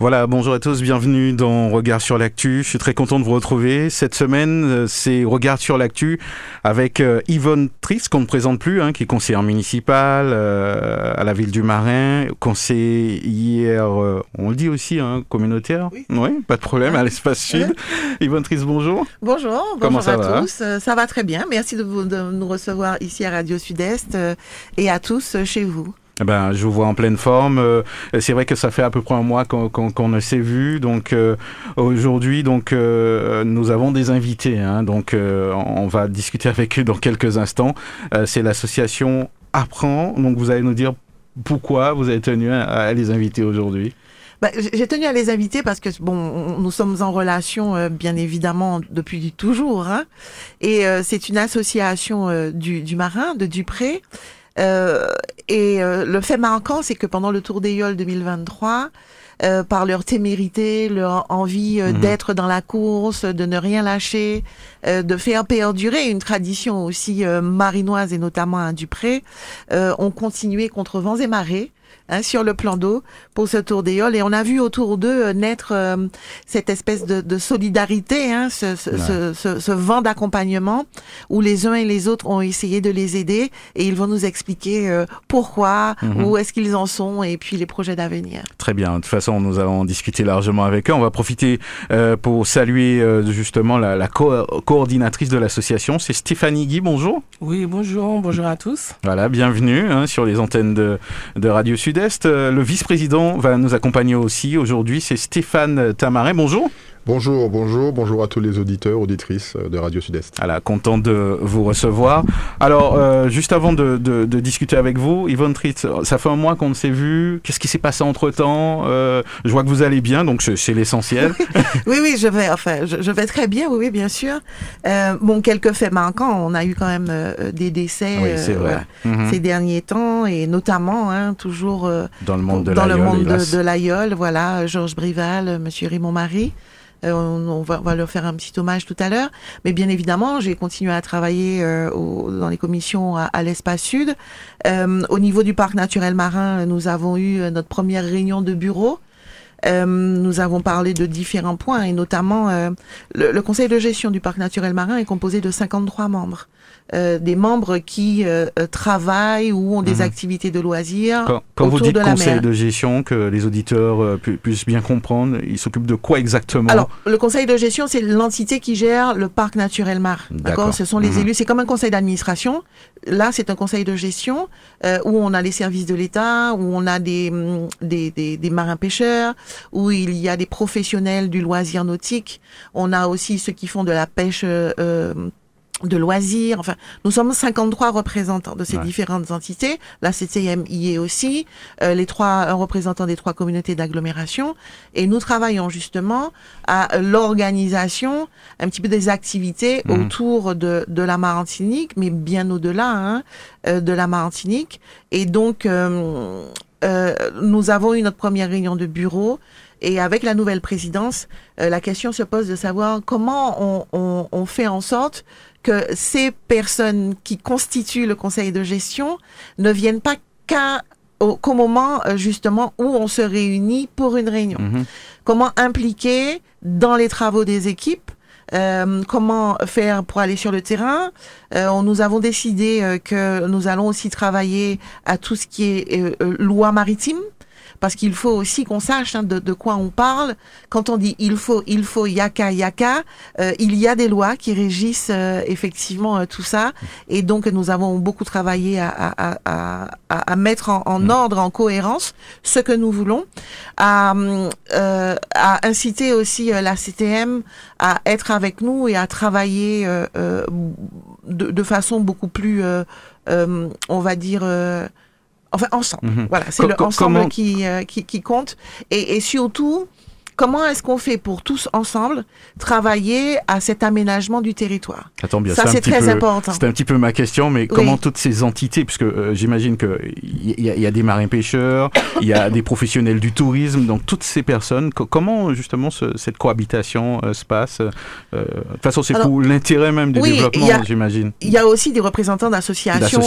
Voilà, bonjour à tous, bienvenue dans Regard sur l'actu. Je suis très content de vous retrouver. Cette semaine, euh, c'est Regard sur l'actu avec euh, Yvonne Tris, qu'on ne présente plus, hein, qui est conseillère municipale euh, à la ville du Marin, conseillère, on le dit aussi, hein, communautaire. Oui. pas de problème, à l'espace sud. Yvonne Tris, bonjour. Bonjour, Comment bonjour ça à va tous. Euh, Ça va très bien. Merci de, vous- de nous recevoir ici à Radio Sud-Est euh, et à tous euh, chez vous. Eh Ben, je vous vois en pleine forme. Euh, c'est vrai que ça fait à peu près un mois qu'on qu'on- qu'on ne s'est vu. Donc euh, aujourd'hui, donc euh, nous avons des invités. hein. donc euh, on va discuter avec eux dans quelques instants. Euh, c'est l'association Apprend. Donc vous allez nous dire pourquoi vous avez tenu à, les inviter aujourd'hui. Bah, J'ai tenu à les inviter parce que bon, on- nous sommes en relation euh, bien évidemment depuis toujours, hein, et euh, c'est une association euh, du, du marin de Dupré. Euh, et euh, le fait marquant, c'est que pendant le Tour des Yoles 2023, euh, par leur témérité, leur envie euh, Mhm. d'être dans la course, de ne rien lâcher, euh, de faire perdurer une tradition aussi euh, marinoise et notamment à Dupré, euh, ont continué contre vents et marées. Hein, sur le plan d'eau pour ce tour des Yoles et on a vu autour d'eux euh, naître euh, cette espèce de, de solidarité, hein, ce, ce, ce, ce- ce vent d'accompagnement où les uns et les autres ont essayé de les aider et ils vont nous expliquer euh, pourquoi, Mhm. où est-ce qu'ils en sont et puis les projets d'avenir. Très bien. De toute façon, nous allons discuter largement avec eux. On va profiter euh, pour saluer euh, justement la, la co- coordinatrice de l'association. C'est Stéphanie Guy. Bonjour. Oui, bonjour, bonjour à tous. Voilà, bienvenue hein, sur les antennes de, de Radio Euh, le vice-président va nous accompagner aussi aujourd'hui, c'est Stéphane Tamaret. Bonjour. Bonjour, bonjour, bonjour à tous les auditeurs, auditrices euh, de Radio Sud-Est. Voilà, content de vous recevoir. Alors, euh, juste avant de, de- de discuter avec vous, Yvonne Tritz, ça fait un mois qu'on ne s'est vu. Qu'est-ce qui s'est passé entre-temps Euh, Je vois que vous allez bien, donc c'est l'essentiel. Oui, oui, je vais, enfin, je, je vais très bien, oui, oui, bien sûr. Euh, bon, quelques faits manquants, on a eu quand même euh, des décès oui, c'est euh, vrai. voilà, Mhm. ces derniers temps et notamment, hein, toujours euh, Dans le monde de l'aïeul, voilà, Georges Brival, Monsieur Raymond Marie. Euh, on, va, leur faire un petit hommage tout à l'heure. Mais bien évidemment, j'ai continué à travailler euh, au- dans les commissions à, l'espace sud. Euh, au niveau du parc naturel marin, nous avons eu notre première réunion de bureau. Nous avons parlé de différents points et notamment le, le conseil de gestion du parc naturel marin est composé de 53 membres. Euh, des membres qui euh, euh, travaillent ou ont des Mhm. activités de loisirs Quand, quand vous dites de la conseil mer. de gestion, que les auditeurs euh, pu- puissent bien comprendre, ils s'occupent de quoi exactement? Alors, le conseil de gestion, c'est l'entité qui gère le parc naturel marin. D'accord? Ce sont les Mhm. élus. C'est comme un conseil d'administration. Là, c'est un conseil de gestion euh, où on a les services de l'État, où on a des, hum, des, des, des marins pêcheurs, où il y a des professionnels du loisir nautique. On a aussi ceux qui font de la pêche. euh, de loisirs, enfin, nous sommes 53 représentants de ces Ouais. différentes entités. La CCM y est aussi, euh, les trois un représentant des trois communautés d'agglomération, et nous travaillons justement à l'organisation un petit peu des activités Mhm. autour de, de la Martinique, mais bien au-delà hein, euh, de la Martinique. Et donc, euh, euh, nous avons eu notre première réunion de bureau. Et avec la nouvelle présidence, euh, la question se pose de savoir comment on, on, on fait en sorte que ces personnes qui constituent le conseil de gestion ne viennent pas qu'à au- qu'au moment euh, justement où on se réunit pour une réunion Mhm. comment impliquer dans les travaux des équipes, euh, comment faire pour aller sur le terrain. Euh, nous avons décidé euh, que nous allons aussi travailler à tout ce qui est euh, loi maritime. Parce qu'il faut aussi qu'on sache hein, de, de quoi on parle. Quand on dit il faut, il faut, yaka, yaka, euh, il y a des lois qui régissent euh, effectivement euh, tout ça. Et donc nous avons beaucoup travaillé à, à, à, à, à mettre en, en ordre, en cohérence ce que nous voulons, à, euh, à inciter aussi euh, la CTM à être avec nous et à travailler euh, euh, de, de façon beaucoup plus, euh, euh, on va dire, euh, enfin ensemble. Mhm. Voilà, c'est le ensemble comment- qui, euh, qui, qui compte. Et, et surtout, comment est-ce qu'on fait pour tous ensemble travailler à cet aménagement du territoire? Attends bien, Ça, c'est très peu- important. C'était un petit peu ma question, mais Oui. comment toutes ces entités, puisque euh, j'imagine qu'il y, a- il y a des marins pêcheurs, il y a des professionnels du tourisme, donc toutes ces personnes, co- comment justement ce- cette cohabitation euh, se passe euh, euh, De toute façon, c'est pour l'intérêt même du oui, développement, j'imagine. Il y a aussi des représentants d'associations,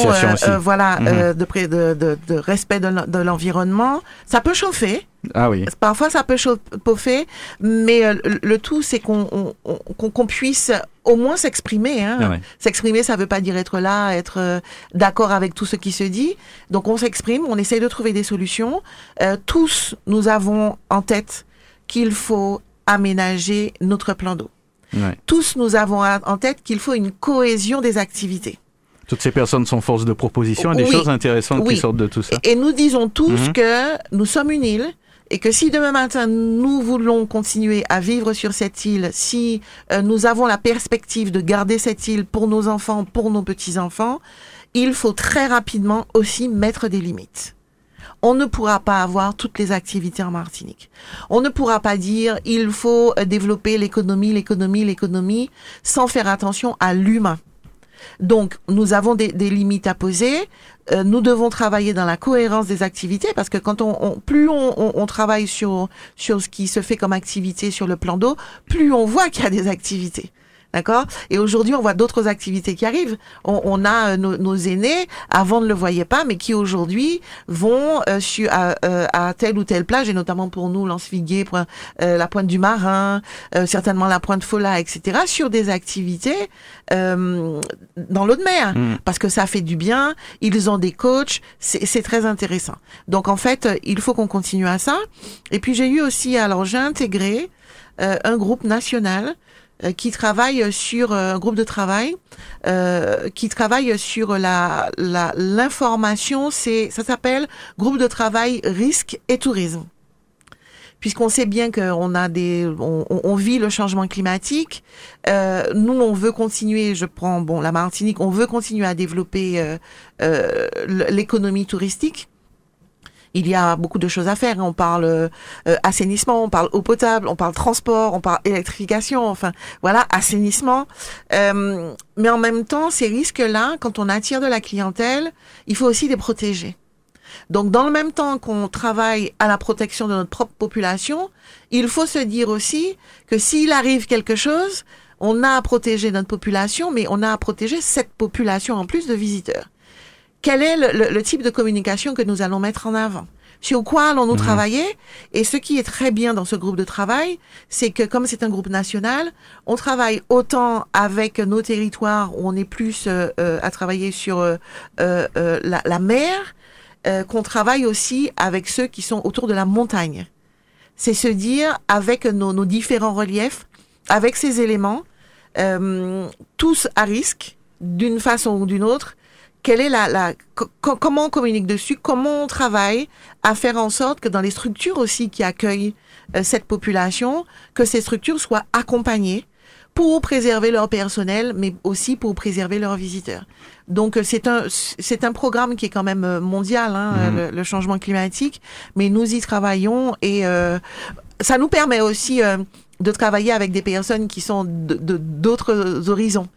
voilà, Mhm. de, pré- de, de, de respect de l'environnement. Ça peut chauffer, Ah oui. parfois ça peut chauffer, mais euh, le, tout c'est qu'on on- on- qu'on qu'on puisse au moins s'exprimer. Hein. Ah ouais. S'exprimer, ça veut pas dire être là, être euh, d'accord avec tout ce qui se dit. Donc on s'exprime, on essaye de trouver des solutions. Euh, tous, nous avons en tête qu'il faut aménager notre plan d'eau. Ouais. Tous, nous avons en tête qu'il faut une cohésion des activités. Toutes ces personnes sont force de proposition et des Oui. choses intéressantes Oui. qui sortent de tout ça. Et nous disons tous Mhm. que nous sommes une île et que si demain matin nous voulons continuer à vivre sur cette île, si euh, nous avons la perspective de garder cette île pour nos enfants, pour nos petits-enfants, il faut très rapidement aussi mettre des limites. On ne pourra pas avoir toutes les activités en Martinique. On ne pourra pas dire il faut euh, développer l'économie, l'économie, l'économie sans faire attention à l'humain. Donc, nous avons des, des limites à poser. Euh, nous devons travailler dans la cohérence des activités parce que quand on, on- plus on, on- on travaille sur sur ce qui se fait comme activité sur le plan d'eau, plus on voit qu'il y a des activités. D'accord? Et aujourd'hui, on voit d'autres activités qui arrivent. On, on a euh, nos, nos aînés, avant ne le voyaient pas, mais qui aujourd'hui vont euh, à, euh, à telle ou telle plage, et notamment pour nous, Lance-Viguier, point- euh, la pointe du Marin, euh, certainement la pointe Fola, etc., sur des activités euh, dans l'eau de mer, Mm. parce que ça fait du bien, ils ont des coachs, c'est très intéressant. Donc en fait, il faut qu'on continue à ça. Et puis j'ai eu aussi, alors j'ai intégré euh, un groupe national qui travaille sur euh, un groupe de travail euh, qui travaille sur la l'information. c'est ça s'appelle groupe de travail risque et tourisme. Puisqu'on sait bien qu'on a des, on, on- vit le changement climatique. Euh, nous, on veut continuer. Je prends bon la Martinique. On veut continuer à développer euh, euh, l'économie touristique. Il y a beaucoup de choses à faire. On parle euh, assainissement, on parle eau potable, on parle transport, on parle électrification. Enfin, voilà, assainissement. Euh, mais en même temps, ces risques-là, quand on attire de la clientèle, il faut aussi les protéger. Donc, dans le même temps qu'on travaille à la protection de notre propre population, il faut se dire aussi que s'il arrive quelque chose, on a à protéger notre population, mais on a à protéger cette population en plus de visiteurs. Quel est le, le- le type de communication que nous allons mettre en avant? Sur quoi allons-nous travailler? Et ce qui est très bien dans ce groupe de travail, c'est que comme c'est un groupe national, on travaille autant avec nos territoires où on est plus euh, euh, à travailler sur euh, euh, euh, la, la mer, euh, qu'on travaille aussi avec ceux qui sont autour de la montagne. C'est se dire avec nos, nos différents reliefs, avec ces éléments, euh, tous à risque, d'une façon ou d'une autre, quelle est la, la co- co- comment on communique dessus, comment on travaille à faire en sorte que dans les structures aussi qui accueillent euh, cette population, que ces structures soient accompagnées pour préserver leur personnel, mais aussi pour préserver leurs visiteurs. Donc euh, c'est un c'est un programme qui est quand même euh, mondial, hein, euh, le, le changement climatique, mais nous y travaillons et euh, ça nous permet aussi euh, de travailler avec des personnes qui sont de de- d'autres horizons.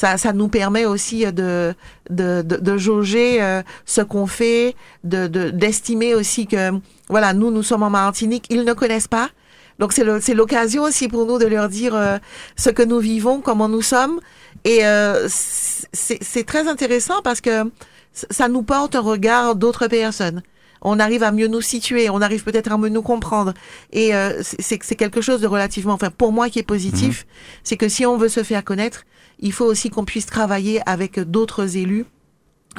Ça, ça nous permet aussi euh, de, de, de, de jauger euh, ce qu'on fait, de, de, d'estimer aussi que, voilà, nous, nous sommes en Martinique, ils ne connaissent pas. Donc, c'est, c'est l'occasion aussi pour nous de leur dire euh, ce que nous vivons, comment nous sommes. Et euh, c'est, c'est très intéressant parce que ça nous porte un regard d'autres personnes. On arrive à mieux nous situer, on arrive peut-être à mieux nous comprendre. Et euh, c'est, c'est- c'est quelque chose de relativement, enfin, pour moi qui est positif, c'est que si on veut se faire connaître, il faut aussi qu'on puisse travailler avec d'autres élus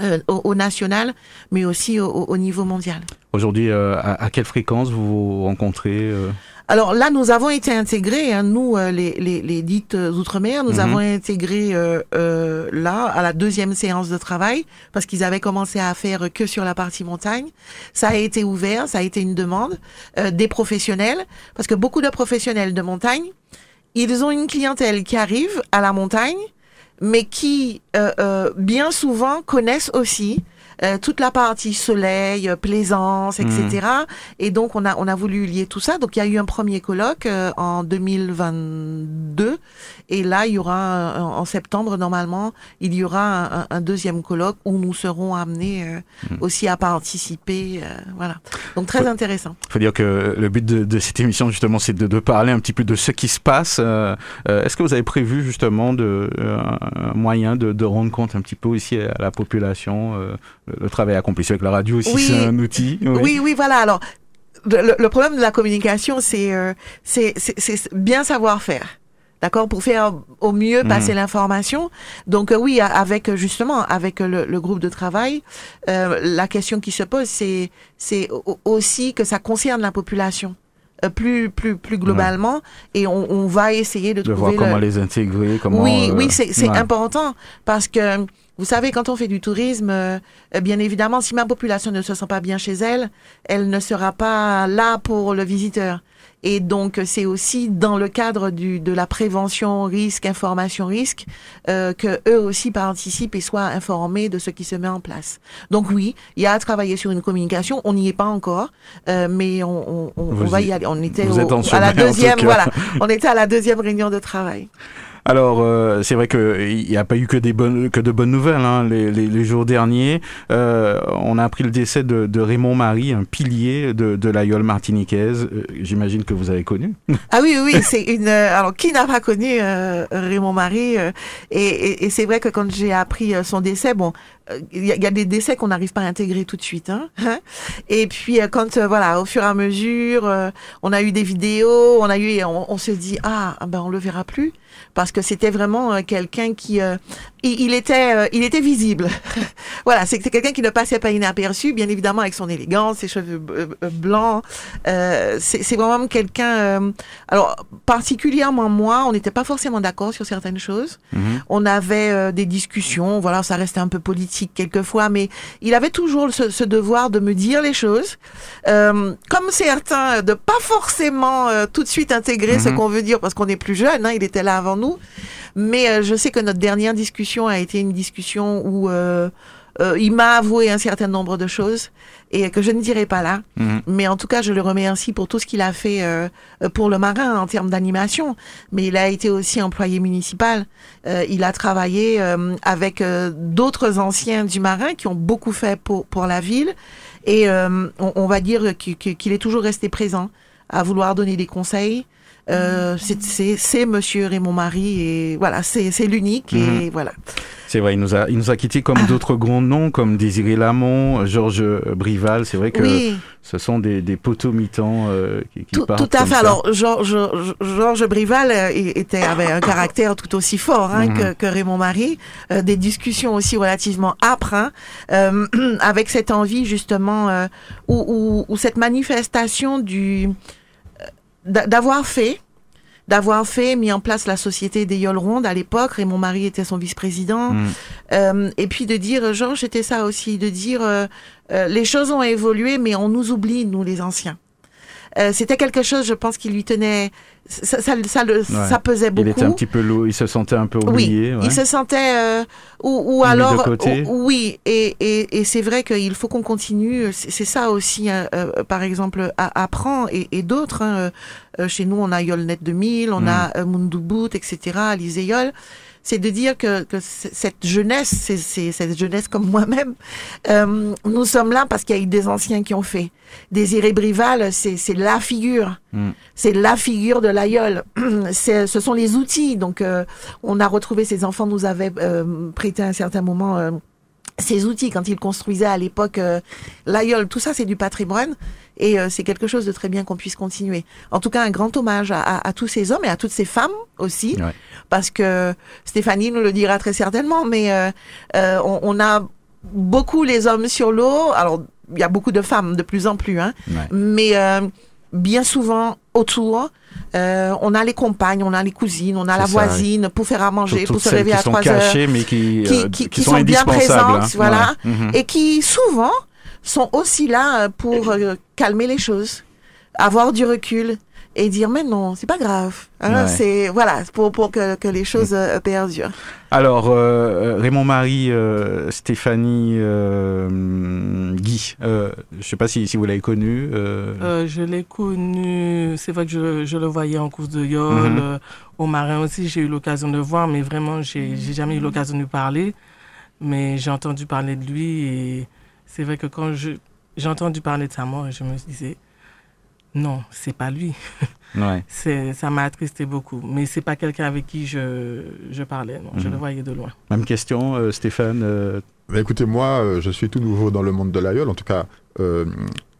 euh, au, au national, mais aussi au, au niveau mondial. Aujourd'hui, euh, à, à quelle fréquence vous vous rencontrez euh Alors là, nous avons été intégrés, hein, nous, euh, les, les, les dites outre-mer, nous Mhm. avons intégré euh, euh, là à la deuxième séance de travail parce qu'ils avaient commencé à faire que sur la partie montagne. Ça a été ouvert, ça a été une demande euh, des professionnels parce que beaucoup de professionnels de montagne, ils ont une clientèle qui arrive à la montagne, mais qui euh, euh, bien souvent connaissent aussi euh, toute la partie soleil, euh, plaisance, etc. Et donc on a on a voulu lier tout ça. Donc il y a eu un premier colloque euh, en 2022 et là il y aura un- en septembre normalement il y aura un, un deuxième colloque où nous serons amenés euh, aussi à participer. euh, voilà. Donc très intéressant. faut dire que le but de, de cette émission, justement, c'est de, de parler un petit peu de ce qui se passe. Euh, euh, Est-ce que vous avez prévu, justement, de, euh, un moyen de, de rendre compte un petit peu aussi à la population euh, le, travail accompli avec la radio aussi, Oui. c'est un outil. Oui, oui, voilà. Alors, le, le problème de la communication, c'est euh, c'est c'est- c'est bien savoir faire. D'accord pour faire au mieux passer l'information. Donc euh, oui, avec justement avec le, le groupe de travail, euh, la question qui se pose, c'est c'est au- aussi que ça concerne la population euh, plus plus plus globalement, et on, on va essayer de, De voir trouver le- comment les intégrer, comment. oui, euh, oui, c'est c'est ouais. important parce que vous savez, quand on fait du tourisme, euh, euh, bien évidemment, si ma population ne se sent pas bien chez elle, elle ne sera pas là pour le visiteur. Et donc, c'est aussi dans le cadre du, de la prévention risque, information risque, euh, que eux aussi participent et soient informés de ce qui se met en place. Donc oui, il y a à travailler sur une communication. On n'y est pas encore, euh, mais on, on, on, va y- aller. On était au- à la deuxième, voilà. On était à la deuxième réunion de travail. Alors, euh, c'est vrai qu'il n'y a pas eu que, des bonnes, que de bonnes nouvelles. Hein. Les, les, les jours derniers, euh, on a appris le décès de, de Raymond Marie, un pilier de, de l'aïeule martiniquaise. Euh, J'imagine que vous avez connu. Ah oui, oui, c'est une. euh, alors, qui n'a pas connu euh, Raymond Marie Et, et, et c'est vrai que quand j'ai appris son décès, bon, il y, a- des décès qu'on n'arrive pas à intégrer tout de suite. Hein, hein. et puis, quand voilà, au fur et à mesure, on a eu des vidéos, on a eu, on, on se dit ah, ben on le verra plus parce que c'était vraiment euh, quelqu'un qui, euh, il, il était, euh, il était visible. voilà, c'est quelqu'un qui ne passait pas inaperçu, bien évidemment avec son élégance, ses cheveux blancs. Euh, c'est vraiment quelqu'un. alors particulièrement moi, on n'était pas forcément d'accord sur certaines choses. Mhm. On avait des discussions, voilà, ça restait un peu politique quelquefois, mais il avait toujours ce, ce devoir de me dire les choses, comme certains, de pas forcément tout de suite intégrer ce Mhm. qu'on veut dire parce qu'on est plus jeune. Hein, il était là avant nous, mais euh, je sais que notre dernière discussion a été une discussion où euh, euh, il m'a avoué un certain nombre de choses et que je ne dirai pas là. Mhm. Mais en tout cas, je le remercie pour tout ce qu'il a fait euh, pour le marin en termes d'animation. Mais il a été aussi employé municipal. Euh, il a travaillé euh, avec d'autres anciens du marin qui ont beaucoup fait pour, pour la ville. Et on, on va dire qu'il est toujours resté présent à vouloir donner des conseils. Euh, c'est- Monsieur Raymond Marie et voilà, c'est l'unique et voilà. C'est vrai, il nous a, il nous a quittés comme d'autres grands noms, comme Désiré Lamont, Georges Brival. C'est vrai que Oui. ce sont des, des poteaux mitants euh, qui, qui Tout, partent tout à comme fait. ça. Alors, Georges, Georges Brival euh, était, avait un caractère tout aussi fort hein, Mhm. que, que Raymond Marie. Euh, des discussions aussi relativement âpres, hein, avec cette envie justement, ou, ou, ou cette manifestation du d'avoir fait d'avoir fait, mis en place la société des Yoles Rondes à l'époque. Raymond Marie était son vice-président. Mhm. Euh, et puis de dire, Georges, c'était ça aussi, de dire, euh, euh, les choses ont évolué, mais on nous oublie, nous les anciens. Euh, c'était quelque chose, je pense, qui lui tenait, ça, ça, ça, le- ça pesait beaucoup. Il était un petit peu lourd, il se sentait un peu oublié. Oui, ouais. il se sentait euh, ou, alors côté. ou- oui et, et, et c'est vrai qu'il faut qu'on continue c'est ça aussi euh, euh, par exemple à- apprend et, et d'autres hein, euh, chez nous on a Yolnet 2000 on Mm. a Munduboot etc Alizé Yol c'est de dire que, cette jeunesse c'est cette jeunesse comme moi-même euh, nous sommes là parce qu'il y a eu des anciens qui ont fait Désiré Brival c'est la figure Mm. c'est la figure de l'aïeul. Ce sont les outils. Donc, euh, on a retrouvé ces enfants nous avaient euh, prêté à un certain moment ces outils quand ils construisaient à l'époque euh, l'aïeul. Tout ça, c'est du patrimoine et euh, c'est quelque chose de très bien qu'on puisse continuer. En tout cas, un grand hommage à, à- à tous ces hommes et à toutes ces femmes aussi, Ouais. parce que Stéphanie nous le dira très certainement, mais euh, euh, on, on a beaucoup les hommes sur l'eau. Alors, il y a beaucoup de femmes de plus en plus, hein, Ouais. mais euh, bien souvent autour, euh, on a les compagnes, on a les cousines, on a la ça, voisine pour faire à manger, Toutes pour se réveiller à sont 3 heures, mais qui, qui, qui, qui sont, bien présentes, hein. voilà, Ouais. Mhm. et qui souvent sont aussi là euh, pour euh, calmer les choses, avoir du recul et dire mais non, c'est pas grave. Hein, Ouais. C'est voilà pour pour que, que les choses euh, perdurent. Alors, euh, Raymond Marie, euh, Stéphanie euh, Guy, euh, je sais pas si, si vous l'avez connu. euh, Euh, je l'ai connu, c'est vrai que je, je le voyais en course de yole, Mhm. euh, au marin aussi, j'ai eu l'occasion de le voir, mais vraiment, j'ai j'ai jamais eu l'occasion de lui parler. Mais j'ai entendu parler de lui et c'est vrai que quand je- j'ai entendu parler de sa mort, je me disais, non, c'est pas lui. ouais. C'est- Ça m'a attristé beaucoup. Mais c'est pas quelqu'un avec qui je, je parlais, non, je Mhm. le voyais de loin. Même question, euh, Stéphane. euh, Bah, écoutez, moi, euh, je suis tout nouveau dans le monde de l'aïeul, en tout cas euh,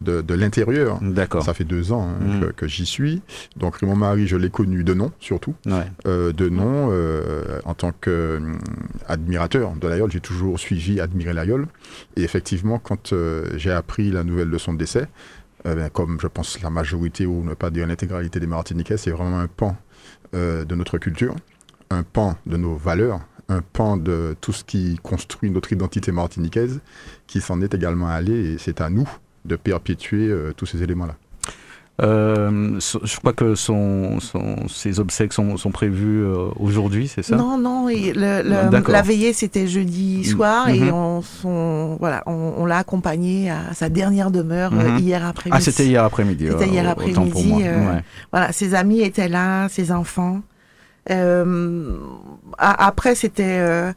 de, de l'intérieur. D'accord. Ça fait deux ans hein, Mhm. que, que j'y suis. Donc Raymond Marie, je l'ai connu de nom, surtout. Ouais. Euh, de nom, euh, en tant qu'admirateur de l'aïeul, j'ai toujours suivi, admiré l'aïeul. Et effectivement, quand j'ai appris la nouvelle de son décès, ben, comme je pense la majorité, ou ne pas dire l'intégralité des Martiniquais, c'est vraiment un pan de notre culture, un pan de nos valeurs, un pan de tout ce qui construit notre identité martiniquaise, qui s'en est également allé, et c'est à nous de perpétuer euh, tous ces éléments-là. Euh, je crois que son, son, ses obsèques sont, sont prévues euh, aujourd'hui, c'est ça? Non, non, et le- le- Ah, la veillée c'était jeudi soir Mhm. et on, son- voilà, on, on l'a accompagné à sa dernière demeure Mhm. hier après-midi. Ah, c'était hier après-midi. C'était euh, hier après-midi, euh, Ouais. Voilà, ses amis étaient là, ses enfants. Euh, après, c'était, euh,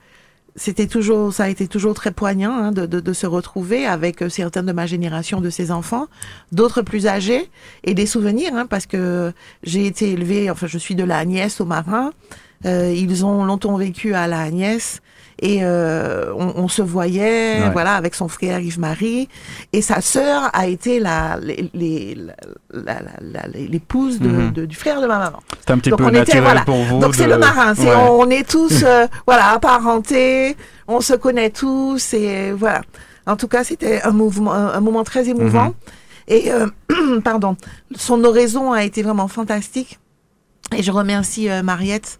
c'était toujours, ça a été toujours très poignant hein, de, de, de se retrouver avec euh, certains de ma génération, de ses enfants, d'autres plus âgés et des souvenirs, hein, parce que j'ai été élevée, enfin, je suis de la Agnès au Marin. Euh, ils ont longtemps vécu à la Agnès et euh, on, on se voyait, Ouais. voilà, avec son frère Yves-Marie et sa sœur a été la, l'épouse de, Mhm. de- du frère de ma maman. C'est un petit Donc peu on était, voilà. pour vous. Donc c'est le marin, c'est Ouais. on, est tous euh, voilà apparentés, on se connaît tous et voilà. En tout cas, c'était un mouvement, un, un moment très émouvant. Mhm. Et euh, pardon, son oraison a été vraiment fantastique. Et je remercie euh, Mariette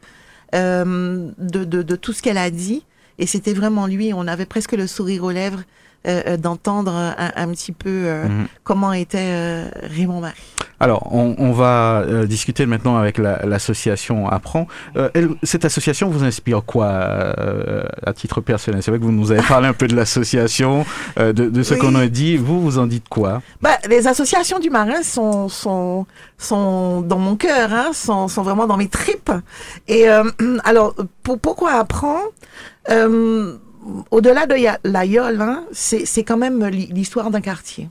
euh, de, de, de tout ce qu'elle a dit. Et c'était vraiment lui. On avait presque le sourire aux lèvres euh, euh, d'entendre un, un petit peu euh, Mhm. comment était euh, Raymond Marie. Alors, on, on va euh, discuter maintenant avec la- l'association Apprend. Euh, elle- cette association vous inspire quoi euh, à titre personnel? C'est vrai que vous nous avez parlé un peu de l'association, euh, de, de ce Oui. qu'on a dit. Vous, vous en dites quoi? Bah, les associations du marin sont, sont, sont dans mon cœur, hein, sont, sont vraiment dans mes tripes. Et euh, alors, pour, pourquoi apprendre euh, Au-delà de l'aïeul, hein, c'est quand même l'hi- l'histoire d'un quartier.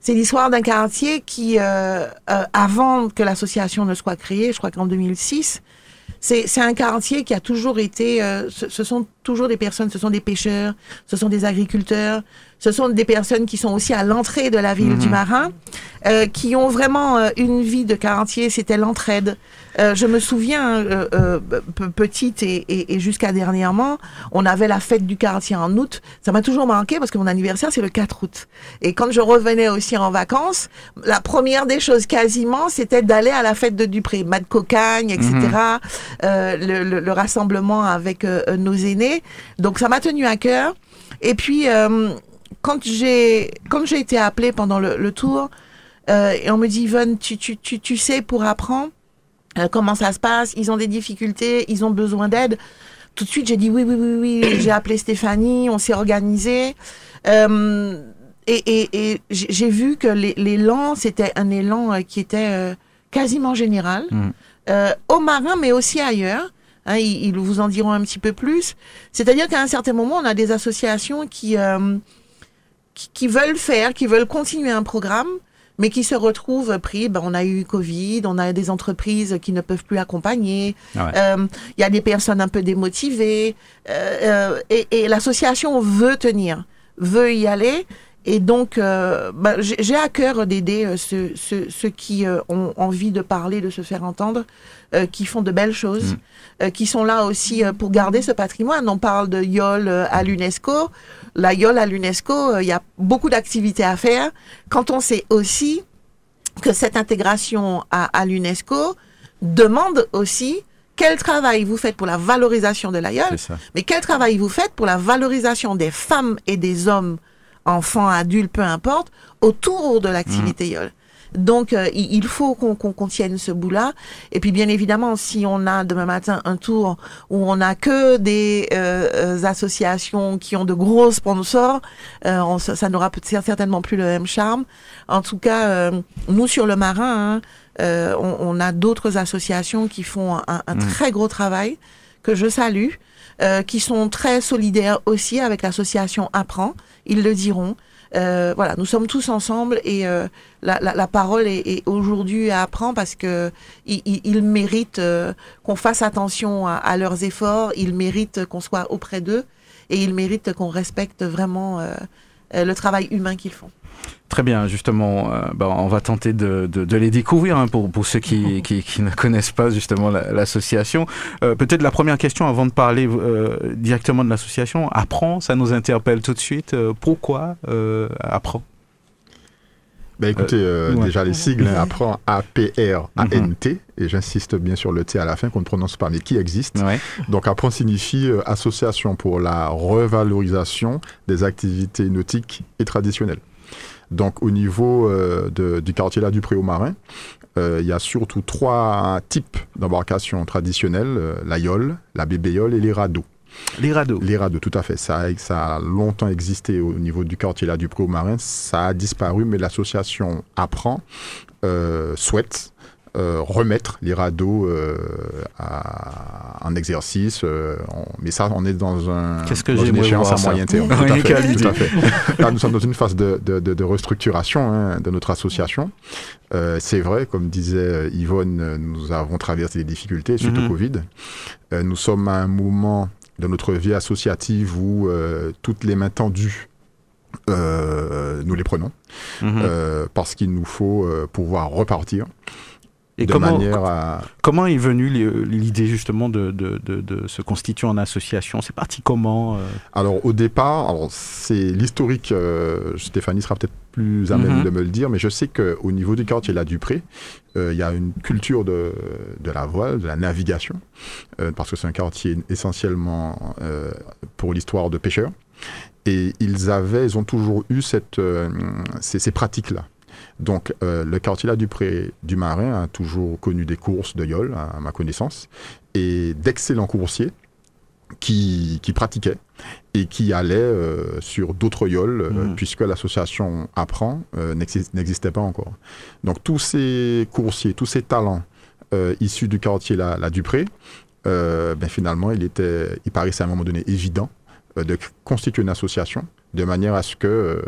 C'est l'histoire d'un quartier qui, euh, euh, avant que l'association ne soit créée, je crois qu'en 2006, c'est un quartier qui a toujours été, euh, ce, ce sont toujours des personnes, ce sont des pêcheurs, ce sont des agriculteurs, ce sont des personnes qui sont aussi à l'entrée de la ville Mhm. du Marin, euh, qui ont vraiment euh, une vie de quartier, c'était l'entraide. Euh, je me souviens, euh, euh, petite et, et, et jusqu'à dernièrement, on avait la fête du quartier en août. Ça m'a toujours marqué parce que mon anniversaire, c'est le 4 août. Et quand je revenais aussi en vacances, la première des choses quasiment, c'était d'aller à la fête de Dupré, Mad Cocagne, etc. euh, le, le- le rassemblement avec euh, nos aînés. Donc ça m'a tenu à cœur. Et puis, euh, quand j'ai quand j'ai été appelée pendant le, le tour, euh, et on me dit, Yvonne, tu, tu, tu, tu sais pour apprendre? Euh, comment ça se passe, ils ont des difficultés, ils ont besoin d'aide. Tout de suite, j'ai dit oui, oui, oui, oui. J'ai appelé Stéphanie, on s'est organisé. Euh, et et, et j'ai vu que l'é- l'élan, c'était un élan euh, qui était quasiment général, Mhm. euh, au marin, mais aussi ailleurs. Hein, ils, ils vous en diront un petit peu plus. C'est-à-dire qu'à un certain moment, on a des associations qui, euh, qui, qui veulent faire, qui veulent continuer un programme, mais qui se retrouvent pris. Ben, on a eu Covid, on a des entreprises qui ne peuvent plus accompagner. Ouais. Euh, Il y a des personnes un peu démotivées. euh, euh, et et l'association veut tenir, veut y aller. Et donc, euh, ben, j'ai à cœur d'aider euh, ceux, ceux, ceux qui euh, ont envie de parler, de se faire entendre, euh, qui font de belles choses, euh, qui sont là aussi pour garder ce patrimoine. On parle de YOL à l'UNESCO. La YOL à l'UNESCO, il y a beaucoup d'activités à faire. Quand on sait aussi que cette intégration à, à l'UNESCO demande aussi quel travail vous faites pour la valorisation de l'aïeul, mais quel travail vous faites pour la valorisation des femmes et des hommes, enfants, adultes, peu importe, autour de l'activité YOL. Donc, euh, il faut qu'on qu'on qu'on tienne ce bout-là. Et puis, bien évidemment, si on a demain matin un tour où on a que des euh, associations qui ont de gros sponsors, euh, on- ça, n'aura certainement plus le même charme. En tout cas, euh, nous sur le marin, hein, euh, on, on a d'autres associations qui font un, un très gros travail que je salue, euh, qui sont très solidaires aussi avec l'association Apprend. Ils le diront. Euh, voilà, nous sommes tous ensemble et euh, la, parole est, aujourd'hui à Apprend parce que ils, méritent euh, qu'on fasse attention à, à leurs efforts. Ils méritent qu'on soit auprès d'eux et ils méritent qu'on respecte vraiment le travail humain qu'ils font. Très bien, justement, euh, bah, on va tenter de, de, de les découvrir hein, pour, pour ceux qui, qui, qui ne connaissent pas justement la- l'association. Euh, Peut-être la première question avant de parler euh, directement de l'association. Apprends, ça nous interpelle tout de suite. Euh, pourquoi euh, Apprends? Ben écoutez, euh, ouais. déjà les sigles, hein, apprend A-P-R-A-N-T, et j'insiste bien sur le T à la fin qu'on ne prononce pas, mais qui existe. ouais. Donc apprend signifie euh, association pour la revalorisation des activités nautiques et traditionnelles. Donc au niveau euh, de- du quartier là du Préau Marin, euh, il y a surtout trois types d'embarcations traditionnelles, euh, la yole, la bébéyole et les radeaux. Les radeaux. Les radeaux, tout à fait. Ça a, ça a longtemps existé au niveau du quartier là du Préau Marin. Ça a disparu, mais l'association Apprend souhaite euh, remettre les radeaux euh, à- en exercice. euh, on- mais ça, on est dans, un, Qu'est-ce que dans une échéance à moyen terme. Tout, à fait, tout à fait. Là, nous sommes dans une phase de, de, de- de restructuration hein, de notre association. Euh, c'est vrai, comme disait euh, Yvonne, euh, nous avons traversé des difficultés suite Mhm. au Covid. Euh, nous sommes à un moment de notre vie associative où euh, toutes les mains tendues, euh, nous les prenons, Mhm. euh, parce qu'il nous faut euh, pouvoir repartir Et de comment, manière à... comment est venue l'i- l'idée justement de, de, de, de se constituer en association? C'est parti comment euh? Alors au départ, alors, c'est l'historique, euh, Stéphanie sera peut-être plus à même Mhm. de me le dire, mais je sais qu'au niveau du quartier là Dupré, euh, il y a une culture de, de la voile, de la navigation, parce que c'est un quartier essentiellement pour l'histoire de pêcheurs. Et ils avaient, ils ont toujours eu cette, ces, ces pratiques-là. Donc, euh, le quartier là du Pré du Marin a toujours connu des courses de yole, à ma connaissance, et d'excellents coursiers qui, qui pratiquaient et qui allaient euh, sur d'autres yoles, euh, Mhm. puisque l'association Apprend euh, n'exis- n'existait pas encore. Donc, tous ces coursiers, tous ces talents issus du quartier là Dupré, ben, finalement, il, était, il paraissait à un moment donné évident de constituer une association de manière à ce que euh,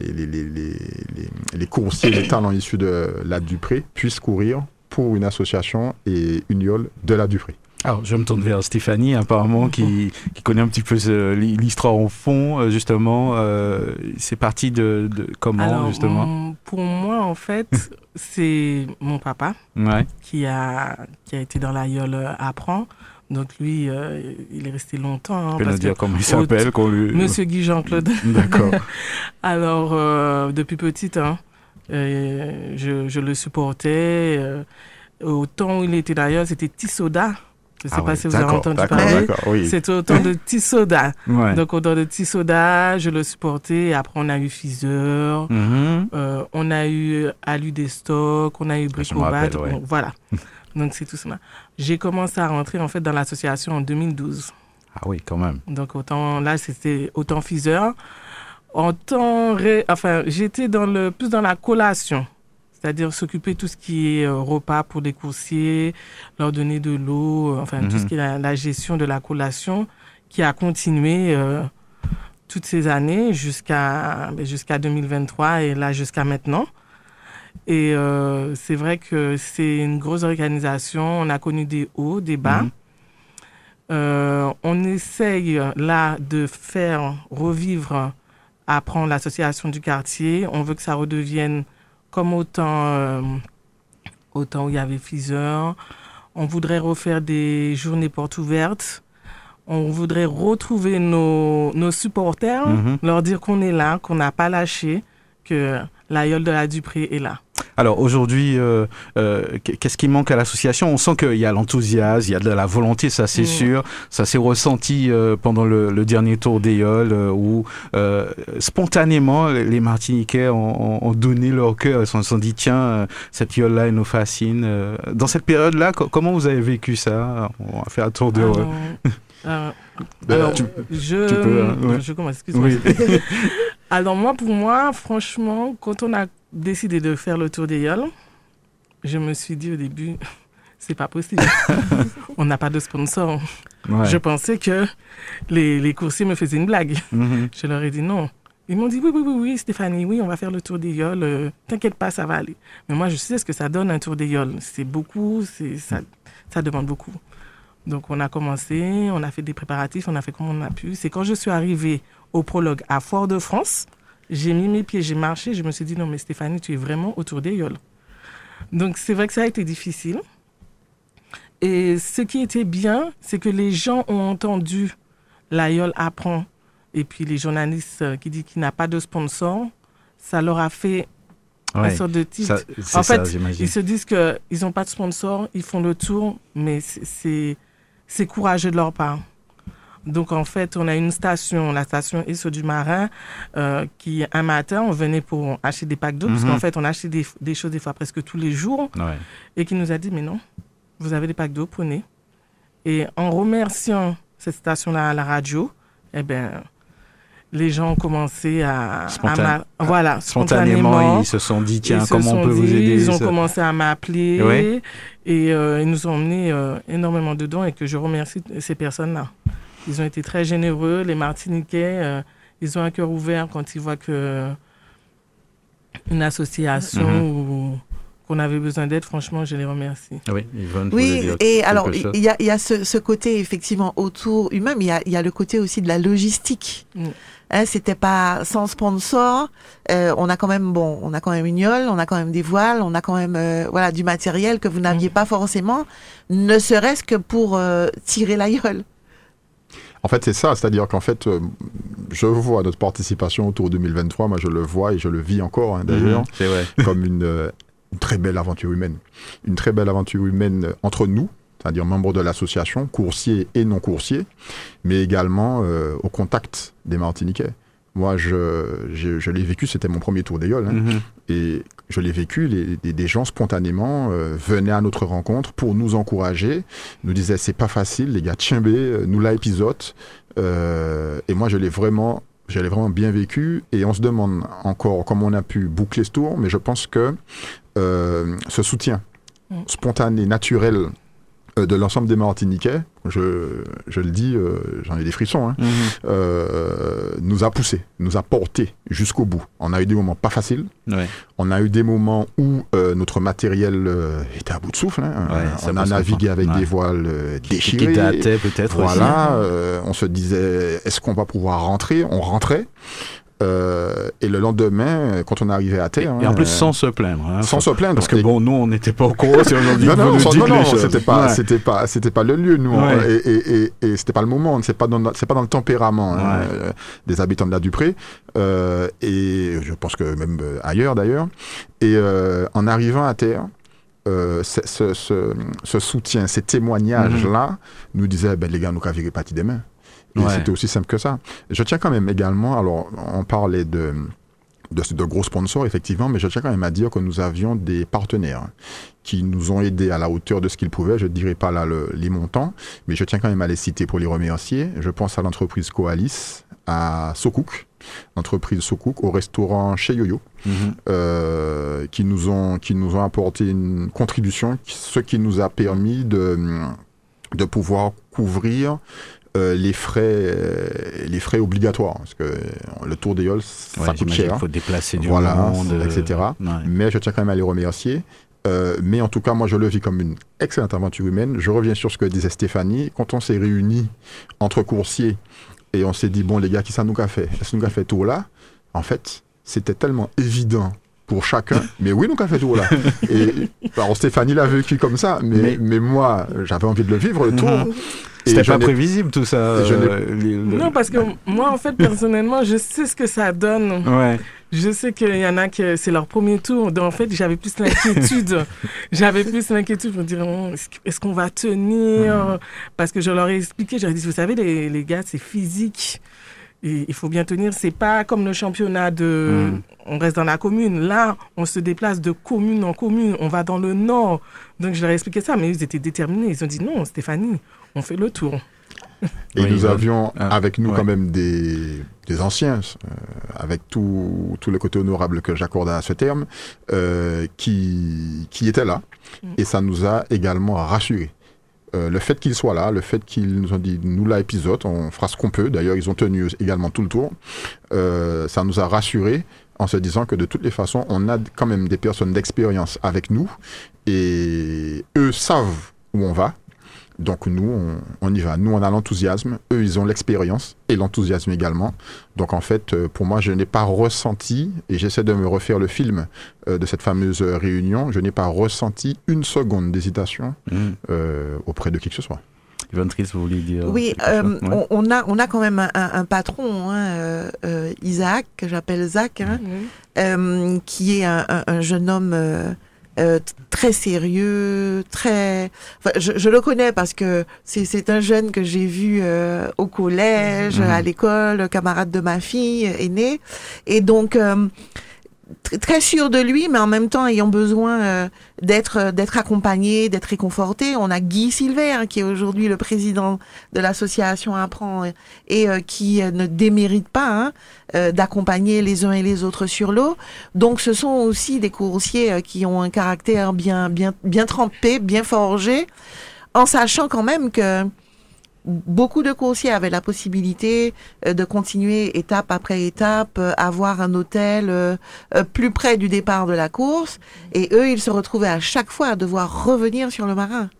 le- les, les, les, les, les, les coursiers, les talents issus de la Dupré puissent courir pour une association et une yole de la Dupré. Alors, je me tourne vers Stéphanie, apparemment, qui, qui connaît un petit peu euh, l'histoire au fond, euh, justement. Euh, c'est parti de, de comment, Alors, justement Pour moi, en fait, c'est mon papa Ouais. qui a, qui a été dans la yole euh, apprend. Donc lui, euh, il est resté longtemps. hein, Tu peux nous dire comment il s'appelle qu'on lui... Monsieur Guy Jean-Claude. D'accord. Alors, euh, depuis petite, hein, euh, je, je le supportais. au temps où il était d'ailleurs, c'était Tissoda. Je ne sais Ah pas si vous avez entendu parler. Oui. C'était au temps de Tissoda. Ouais. Donc, au temps de Tissoda, je le supportais. Après, on a eu Fiseur. Mhm. Euh, on a eu Alu des stocks, on a eu me Bricobat. ouais. voilà. Donc c'est tout cela. J'ai commencé à rentrer en fait dans l'association en 2012. Ah oui, quand même. Donc autant là c'était autant fiseur. En temps ré- enfin j'étais dans le plus dans la collation, c'est-à-dire s'occuper de tout ce qui est euh, repas pour les coursiers, leur donner de l'eau, euh, enfin tout Mhm. ce qui est la, la gestion de la collation qui a continué euh, toutes ces années jusqu'à ben, jusqu'à 2023 et là jusqu'à maintenant. Et euh, c'est vrai que c'est une grosse organisation. On a connu des hauts, des bas. Mhm. Euh, on essaye là de faire revivre, apprendre l'association du quartier. On veut que ça redevienne comme au temps, euh, au temps où il y avait Fiseur. On voudrait refaire des journées portes ouvertes. On voudrait retrouver nos, nos supporters, Mhm. leur dire qu'on est là, qu'on n'a pas lâché, que l'aïeul de la Dupré est là. Alors aujourd'hui, euh, euh, qu'est-ce qui manque à l'association? On sent qu'il y a l'enthousiasme, il y a de la volonté, ça c'est Mm. sûr. Ça s'est ressenti euh, pendant le, le dernier tour euh, où spontanément les Martiniquais ont, donné leur cœur. Ils se sont dit tiens, cette Yole-là elle nous fascine. Dans cette période-là, co- comment vous avez vécu ça? On va faire un tour de. Alors, euh, Ben, alors, tu- je, tu peux, hein, ouais. je commence, excuse-moi. Oui. Alors moi, pour moi, franchement, quand on a décidé de faire le tour des Yoles, je me suis dit au début, c'est pas possible. on n'a pas de sponsor. Ouais. Je pensais que les, les coursiers me faisaient une blague. Mhm. Je leur ai dit non. Ils m'ont dit oui, oui, oui, oui, Stéphanie, oui, on va faire le tour des Yoles. euh, T'inquiète pas, ça va aller. Mais moi, je sais ce que ça donne un tour des Yoles. C'est beaucoup, ça, ça demande beaucoup. Donc, on a commencé, on a fait des préparatifs, on a fait comme on a pu. C'est quand je suis arrivée au prologue à Fort-de-France, j'ai mis mes pieds, j'ai marché, je me suis dit non, mais Stéphanie, tu es vraiment autour des Yoles. Donc, c'est vrai que ça a été difficile. Et ce qui était bien, c'est que les gens ont entendu la Yole apprend et puis les journalistes euh, qui disent qu'il n'a pas de sponsor, ça leur a fait Ouais. une sorte de titre. Ça- En fait. Ils se disent qu'ils n'ont pas de sponsor, ils font le tour, mais c'est- c'est courageux de leur part. Donc en fait, on a une station, la station Esso du Marin, euh, qui un matin, on venait pour acheter des packs d'eau, parce Mhm. qu'en fait, on achetait des, des choses des fois presque tous les jours, Ouais. et qui nous a dit, mais non, vous avez des packs d'eau, prenez. Et en remerciant cette station-là à la radio, eh ben, les gens ont commencé à... Spontan- voilà, Spontanément, ils se sont dit tiens, comment on peut vous aider Ils ont ça- commencé à m'appeler et euh, ils nous ont emmené euh, énormément dedans et que je remercie ces personnes-là. Ils ont été très généreux. Les Martiniquais, euh, ils ont un cœur ouvert quand ils voient que une association Mhm. ou qu'on avait besoin d'aide. Franchement, je les remercie. Oui, Yvonne, Oui, dire et alors, il y a, il y a ce, ce côté effectivement autour humain, mais il y a, il y a le côté aussi de la logistique. Mm. Hein, C'était pas sans sponsor. euh, on a quand même bon, on a quand même une yole, on a quand même des voiles, on a quand même euh, voilà du matériel que vous n'aviez Mm. pas forcément, ne serait-ce que pour euh, tirer la yole. En fait, c'est ça, c'est-à-dire qu'en fait, je vois notre participation autour 2023, moi je le vois et je le vis encore hein, d'ailleurs, Mhm, vrai. comme une, une très belle aventure humaine. Une très belle aventure humaine entre nous, c'est-à-dire membres de l'association, coursiers et non coursiers, mais également euh, au contact des Martiniquais. Moi, je, je, je l'ai vécu, c'était mon premier tour d'éole, hein, Mhm. et je l'ai vécu, les, des, des gens spontanément euh, venaient à notre rencontre pour nous encourager, nous disaient c'est pas facile, les gars, tiens euh, nous l'a épisode. Euh, et moi, je l'ai vraiment, je l'ai vraiment bien vécu. Et on se demande encore comment on a pu boucler ce tour, mais je pense que euh, ce soutien Mm. spontané, naturel de l'ensemble des Martiniquais, je, je le dis, euh, j'en ai des frissons, hein, Mhm. euh, nous a poussé, nous a porté jusqu'au bout. On a eu des moments pas faciles. Ouais. On a eu des moments où euh, notre matériel euh, était à bout de souffle. hein. Ouais, Euh, on a navigué comprendre. avec Ouais. des voiles euh, Qui déchirées. datait peut-être aussi. Voilà, euh, on se disait, est-ce qu'on va pouvoir rentrer? On rentrait. Euh, et le lendemain, quand on arrivait à terre... et en hein, plus, euh, sans se plaindre. hein. sans se plaindre. Parce que bon, nous, on n'était pas au courant. C'est aujourd'hui non, non, non, non, c'était pas, Ouais. c'était pas, c'était pas le lieu, nous, Ouais. on- et, et, et, et c'était pas le moment, c'est pas dans, c'est pas dans le tempérament hein, Ouais. euh, des habitants de la Dupré, euh, et je pense que même euh, ailleurs d'ailleurs. Et euh, en arrivant à terre, euh, ce, ce, ce, soutien, ces témoignages-là, nous disaient, ben, les gars, nous qu'à partie des mains. Et Ouais. c'était aussi simple que ça. Je tiens quand même également, alors on parlait de, de, de gros sponsors, effectivement, mais je tiens quand même à dire que nous avions des partenaires qui nous ont aidés à la hauteur de ce qu'ils pouvaient. Je ne dirai pas là le- les montants, mais je tiens quand même à les citer pour les remercier. Je pense à l'entreprise Coalis, à Sokouk, l'entreprise Sokouk, au restaurant chez Yoyo, Mhm. euh, qui, nous ont, qui nous ont apporté une contribution, ce qui nous a permis de, de pouvoir couvrir euh, les frais euh, les frais obligatoires parce que euh, le tour des Yoles ça Ouais, coûte cher. qu'il faut déplacer du Voilà, monde, euh, etc. ouais. mais je tiens quand même à les remercier. Euh, mais en tout cas moi je le vis comme une excellente aventure humaine. Je reviens sur ce que disait Stéphanie. Quand on s'est réunis entre coursiers et on s'est dit bon les gars qui ça nous a fait? Ça nous a fait tour là. En fait c'était tellement évident pour chacun. Mais oui nous a fait tour là. Et alors Stéphanie l'a vécu comme ça mais, Mais- mais moi j'avais envie de le vivre le tour C'était pas prévisible tout ça. euh, les- Non, parce que moi, en fait, personnellement, je sais ce que ça donne. Ouais. Je sais qu'il y en a qui c'est leur premier tour. Donc en fait, j'avais plus l'inquiétude. j'avais plus l'inquiétude pour dire oh, est-ce qu'on va tenir? Parce que je leur ai expliqué, j'aurais dit vous savez, les, les gars, c'est physique. Et il faut bien tenir. C'est pas comme le championnat de. Mm. On reste dans la commune. Là, on se déplace de commune en commune. On va dans le nord. Donc je leur ai expliqué ça, mais ils étaient déterminés. Ils ont dit non, Stéphanie, on fait le tour. Et nous avions ah, avec nous quand même des, des anciens, euh, avec tout, tout le côté honorable que j'accorde à ce terme, euh, qui, qui étaient là. Mm. Et ça nous a également rassurés. Euh, le fait qu'ils soient là, le fait qu'ils nous ont dit nous là épisode, on fera ce qu'on peut. D'ailleurs, ils ont tenu également tout le tour. ça nous a rassurés en se disant que de toutes les façons, on a quand même des personnes d'expérience avec nous et eux savent où on va. Donc nous, on, y va. Nous, on a l'enthousiasme. Eux, ils ont l'expérience et l'enthousiasme également. Donc en fait, euh, pour moi, je n'ai pas ressenti, et j'essaie de me refaire le film euh, de cette fameuse réunion, je n'ai pas ressenti une seconde d'hésitation mmh. euh, auprès de qui que ce soit. Yvonne Triss, vous vouliez dire Oui, on, a, on a quand même un, patron, hein, Isaac, que j'appelle Zach, hein, mmh. qui est un jeune homme euh, très sérieux, très. Enfin, je, je, le connais parce que c'est un jeune que j'ai vu euh, au collège, mhm. à l'école, camarade de ma fille aînée, et donc euh, très sûr de lui, mais en même temps ayant besoin euh, d'être euh, d'être accompagné, d'être réconforté. On a Guy Silver hein, qui est aujourd'hui le président de l'association Apprend et euh, qui ne démérite pas hein, d'accompagner les uns et les autres sur l'eau. Donc ce sont aussi des coursiers qui ont un caractère bien bien bien trempé, bien forgé, en sachant quand même que beaucoup de coursiers avaient la possibilité euh, de continuer étape après étape, euh, avoir un hôtel euh, plus près du départ de la course. Et eux, ils se retrouvaient à chaque fois à devoir revenir sur le marin.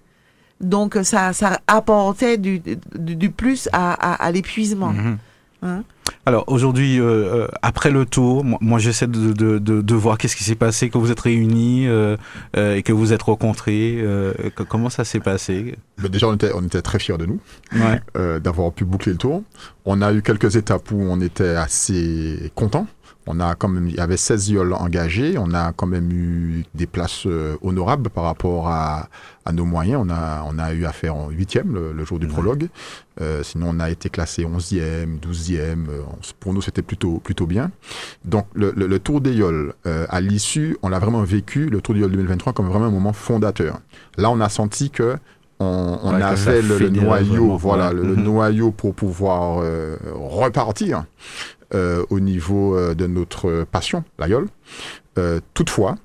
Donc ça, ça apportait du, du, plus à, à, l'épuisement. Mhm. Hein? Alors aujourd'hui, euh, euh, après le tour, moi, j'essaie de, de, de, de, voir qu'est-ce qui s'est passé quand vous êtes réunis euh, euh et que vous êtes rencontrés. Comment ça s'est passé? Déjà, on était, on était très fiers de nous, ouais. d'avoir pu boucler le tour. On a eu quelques étapes où on était assez contents. On a quand même, il y avait 16 yoles engagés. On a quand même eu des places honorables par rapport à, à nos moyens. On a, on a eu affaire en huitième le, le jour du prologue. Euh, sinon, on a été classé 11e, 12e. Euh, pour nous, c'était plutôt, plutôt bien. Donc, le, le, le Tour des Yoles, euh, à l'issue, on l'a vraiment vécu, le Tour des Yoles 2023, comme vraiment un moment fondateur. Là, on a senti que on, on avait le, noyau, voilà, le, mhm. noyau pour pouvoir euh, repartir au niveau de notre passion, la Yole. toutefois,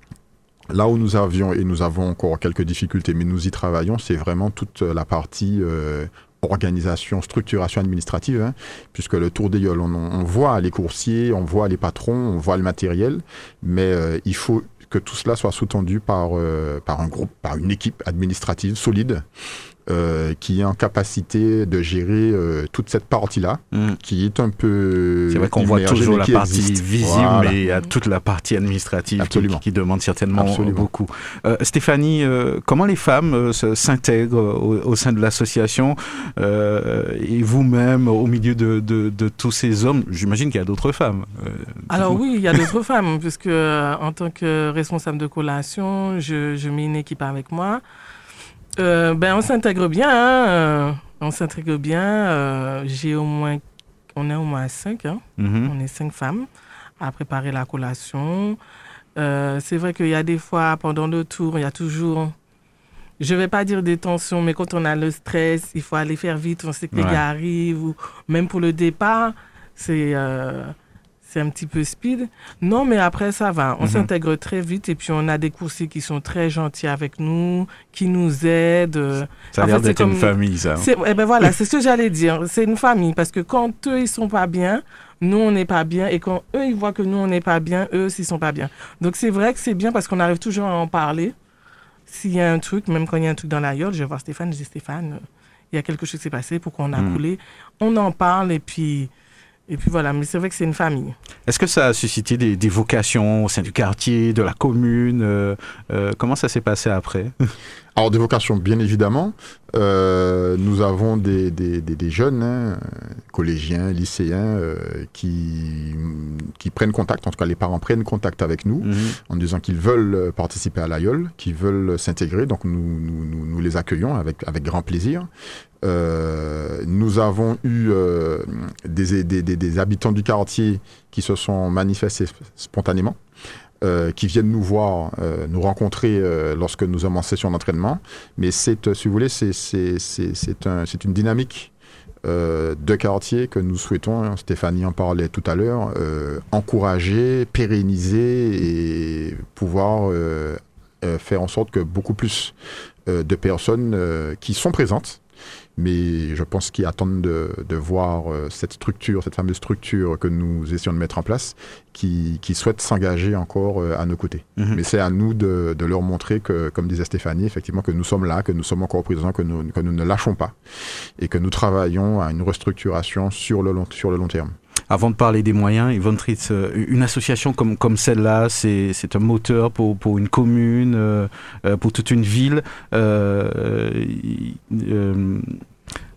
Là où nous avions, et nous avons encore quelques difficultés, mais nous y travaillons, c'est vraiment toute la partie euh, organisation, structuration administrative, hein, puisque le tour des gueules, on, voit les coursiers, on voit les patrons, on voit le matériel, mais euh, il faut que tout cela soit sous-tendu par, euh, par un groupe, par une équipe administrative solide euh, qui est en capacité de gérer euh, toute cette partie-là, mm. qui est un peu. C'est vrai qu'on voit toujours la partie visible, mais il y a toute la partie administrative qui, qui, demande certainement beaucoup. Euh, Stéphanie, euh, comment les femmes euh, s'intègrent au, au, sein de l'association et vous-même au milieu de, de, de, tous ces hommes? J'imagine qu'il y a d'autres femmes. Alors oui, il y a d'autres femmes, puisque en tant que responsable de collation, je, je mets une équipe avec moi. Euh, ben, on s'intègre bien. Hein, euh, on s'intègre bien. Euh, j'ai au moins, on est au moins cinq. Hein. Mhm. On est cinq femmes à préparer la collation. c'est vrai qu'il y a des fois, pendant le tour, il y a toujours, je vais pas dire des tensions, mais quand on a le stress, il faut aller faire vite, on sait que les gars arrivent, ou même pour le départ, c'est c'est un petit peu speed. Non, mais après, ça va. On mhm. s'intègre très vite et puis on a des coursiers qui sont très gentils avec nous, qui nous aident. Ça a l'air d'être une famille, ça. Eh ben voilà, c'est ce que j'allais dire. C'est une famille parce que quand eux, ils sont pas bien, nous, on n'est pas bien. Et quand eux, ils voient que nous, on n'est pas bien, eux ils sont pas bien. Donc, c'est vrai que c'est bien parce qu'on arrive toujours à en parler. S'il y a un truc, même quand il y a un truc dans la gueule, je vais voir Stéphane, je dis Stéphane, il y a quelque chose qui s'est passé, pourquoi on a mm. coulé? On en parle et puis Et puis voilà, mais c'est vrai que c'est une famille. Est-ce que ça a suscité des, des, vocations au sein du quartier, de la commune euh, euh, Comment ça s'est passé après? Alors des vocations, bien évidemment. Euh, nous avons des, des, des, des jeunes, hein, collégiens, lycéens, euh, qui, qui prennent contact, en tout cas les parents prennent contact avec nous, Mhm. en disant qu'ils veulent participer à l'AIOL, qu'ils veulent s'intégrer, donc nous, nous, nous, nous les accueillons avec, avec grand plaisir. Euh, nous avons eu euh, des, habitants du quartier qui se sont manifestés spontanément. Euh, qui viennent nous voir, nous rencontrer lorsque nous sommes en session d'entraînement. Mais c'est, si vous voulez, c'est, c'est, c'est, c'est, un, c'est une dynamique de quartier que nous souhaitons, hein, Stéphanie en parlait tout à l'heure, encourager, pérenniser et pouvoir faire en sorte que beaucoup plus de personnes qui sont présentes, mais je pense qu'ils attendent de, de voir euh, cette structure, cette fameuse structure que nous essayons de mettre en place, qui, qui souhaitent s'engager encore euh, à nos côtés. Mhm. Mais c'est à nous de, de leur montrer que, comme disait Stéphanie, effectivement, que nous sommes là, que nous sommes encore présents, que nous, que nous ne lâchons pas et que nous travaillons à une restructuration sur le long, sur le long terme. Avant de parler des moyens, Yvonne Tritz, euh, une association comme, comme celle-là, c'est c'est un moteur pour, pour une commune, euh, euh, pour toute une ville. Euh, euh,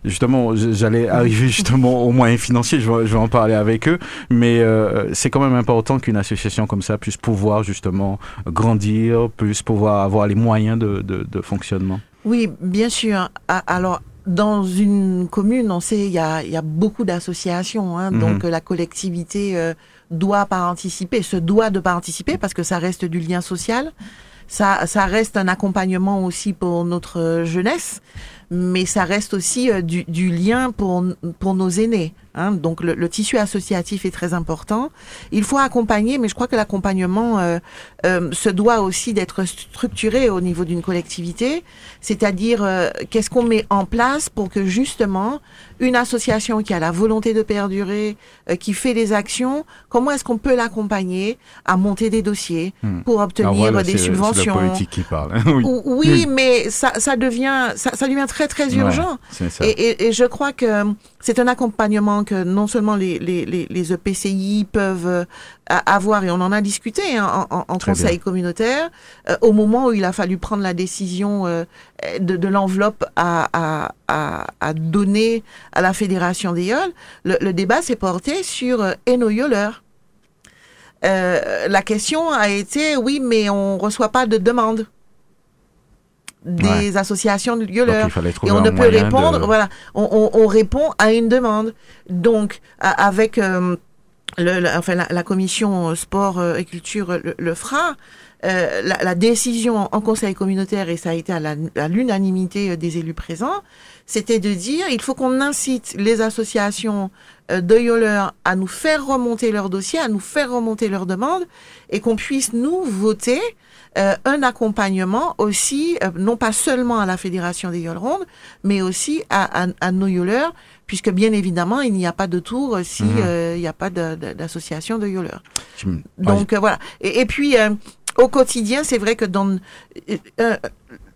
justement, j'allais arriver justement aux moyens financiers, je vais, en parler avec eux, mais euh, c'est quand même important qu'une association comme ça puisse pouvoir justement grandir, puisse pouvoir avoir les moyens de, de, de fonctionnement. Oui, bien sûr. Alors, dans une commune, on sait, il y a, y a beaucoup d'associations. Hein, Mhm. Donc, euh, la collectivité euh, doit participer, se doit de participer parce que ça reste du lien social. Ça, ça reste un accompagnement aussi pour notre euh, jeunesse, mais ça reste aussi euh, du, du lien pour, pour nos aînés. Hein. Donc, le, le tissu associatif est très important. Il faut accompagner, mais je crois que l'accompagnement euh, euh, se doit aussi d'être structuré au niveau d'une collectivité, c'est-à-dire euh, qu'est-ce qu'on met en place pour que justement une association qui a la volonté de perdurer, euh, qui fait des actions, comment est-ce qu'on peut l'accompagner à monter des dossiers Hmm. pour obtenir voilà, des subventions la politique qui parle. oui. Ou- Oui, mais ça, ça devient ça, ça devient très très urgent. Ouais. Et, et, et je crois que c'est un accompagnement que non seulement les, les, les, les EPCI peuvent euh, avoir, et on en a discuté hein, en, en, conseil communautaire, euh, au moment où il a fallu prendre la décision euh, de, de l'enveloppe à, à, à, à donner à la Fédération des Yoles, le, le débat s'est porté sur euh, Eno. Euh, la question a été, oui, mais on reçoit pas de demande des associations de trouver Et on ne peut répondre, de- voilà, on, on, on répond à une demande. Donc, avec euh, le, le- enfin, la, la commission sport euh, et culture le, le fera, euh, la, la décision en conseil communautaire, et ça a été à l'unanimité euh, des élus présents, c'était de dire il faut qu'on incite les associations euh, de Yoler à nous faire remonter leurs dossiers, à nous faire remonter leurs demandes, et qu'on puisse nous voter euh, un accompagnement aussi, euh, non pas seulement à la Fédération des Yoles Rondes, mais aussi à, à, à nos Yoleurs, puisque bien évidemment, il n'y a pas de tour euh, si Mhm. euh, il n'y a pas de- de- d'association de, Yoleurs. Donc euh, voilà. Et, et puis euh, au quotidien, c'est vrai que dans le,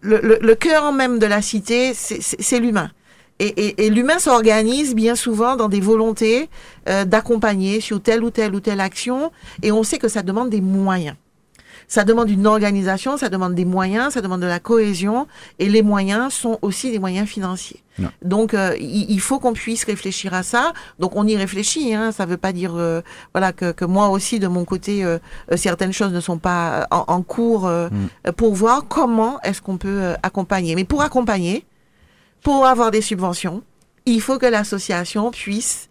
le, le cœur même de la cité, c'est l'humain. Et, et, et l'humain s'organise bien souvent dans des volontés euh, d'accompagner sur telle ou telle ou telle action, et on sait que ça demande des moyens. Ça demande une organisation, ça demande des moyens, ça demande de la cohésion, et les moyens sont aussi des moyens financiers. Non. Donc, euh, il, il faut qu'on puisse réfléchir à ça. Donc, on y réfléchit. Hein. Ça ne veut pas dire, euh, voilà, que, que moi aussi, de mon côté, euh, certaines choses ne sont pas en, en cours Mm. pour voir comment est-ce qu'on peut accompagner. Mais pour accompagner, pour avoir des subventions, il faut que l'association puisse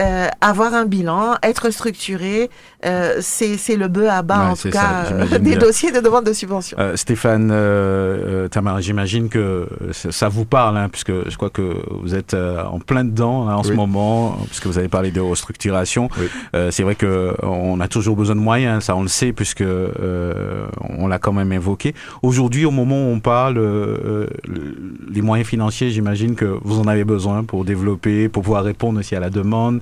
euh, avoir un bilan, être structurée. Euh, c'est c'est le bœuf à bas, Ouais, en tout ça, cas, euh, des bien. dossiers de demande de subvention. Euh, Stéphane, euh, euh, Tamara, j'imagine que ça, vous parle, hein, puisque je crois que vous êtes euh, en plein dedans hein, en ce moment, puisque vous avez parlé de restructuration. Oui. Euh, c'est vrai que on a toujours besoin de moyens, ça on le sait, puisque euh, on l'a quand même évoqué. Aujourd'hui, au moment où on parle, les moyens financiers, j'imagine que vous en avez besoin pour développer, pour pouvoir répondre aussi à la demande.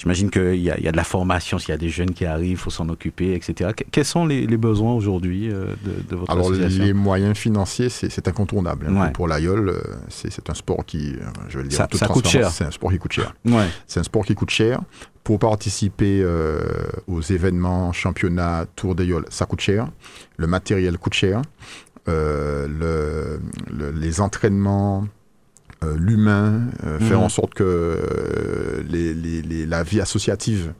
J'imagine qu'il y, y, a de la formation, s'il y a des jeunes qui arrivent, il faut s'en occuper, etc. quels sont les, les besoins aujourd'hui de, de, votre Alors, association les moyens financiers, c'est incontournable. Ouais. Pour l'AIOL, c'est un sport qui, je vais le dire, ça, ça coûte cher. C'est un sport qui coûte cher. Ouais. C'est un sport qui coûte cher. Pour participer euh, aux événements, championnats, Tour d'AIOL, ça coûte cher. Le matériel coûte cher. Euh, le, le, les entraînements, euh, l'humain, euh, mmh. faire en sorte que euh, les, les, les, la vie associative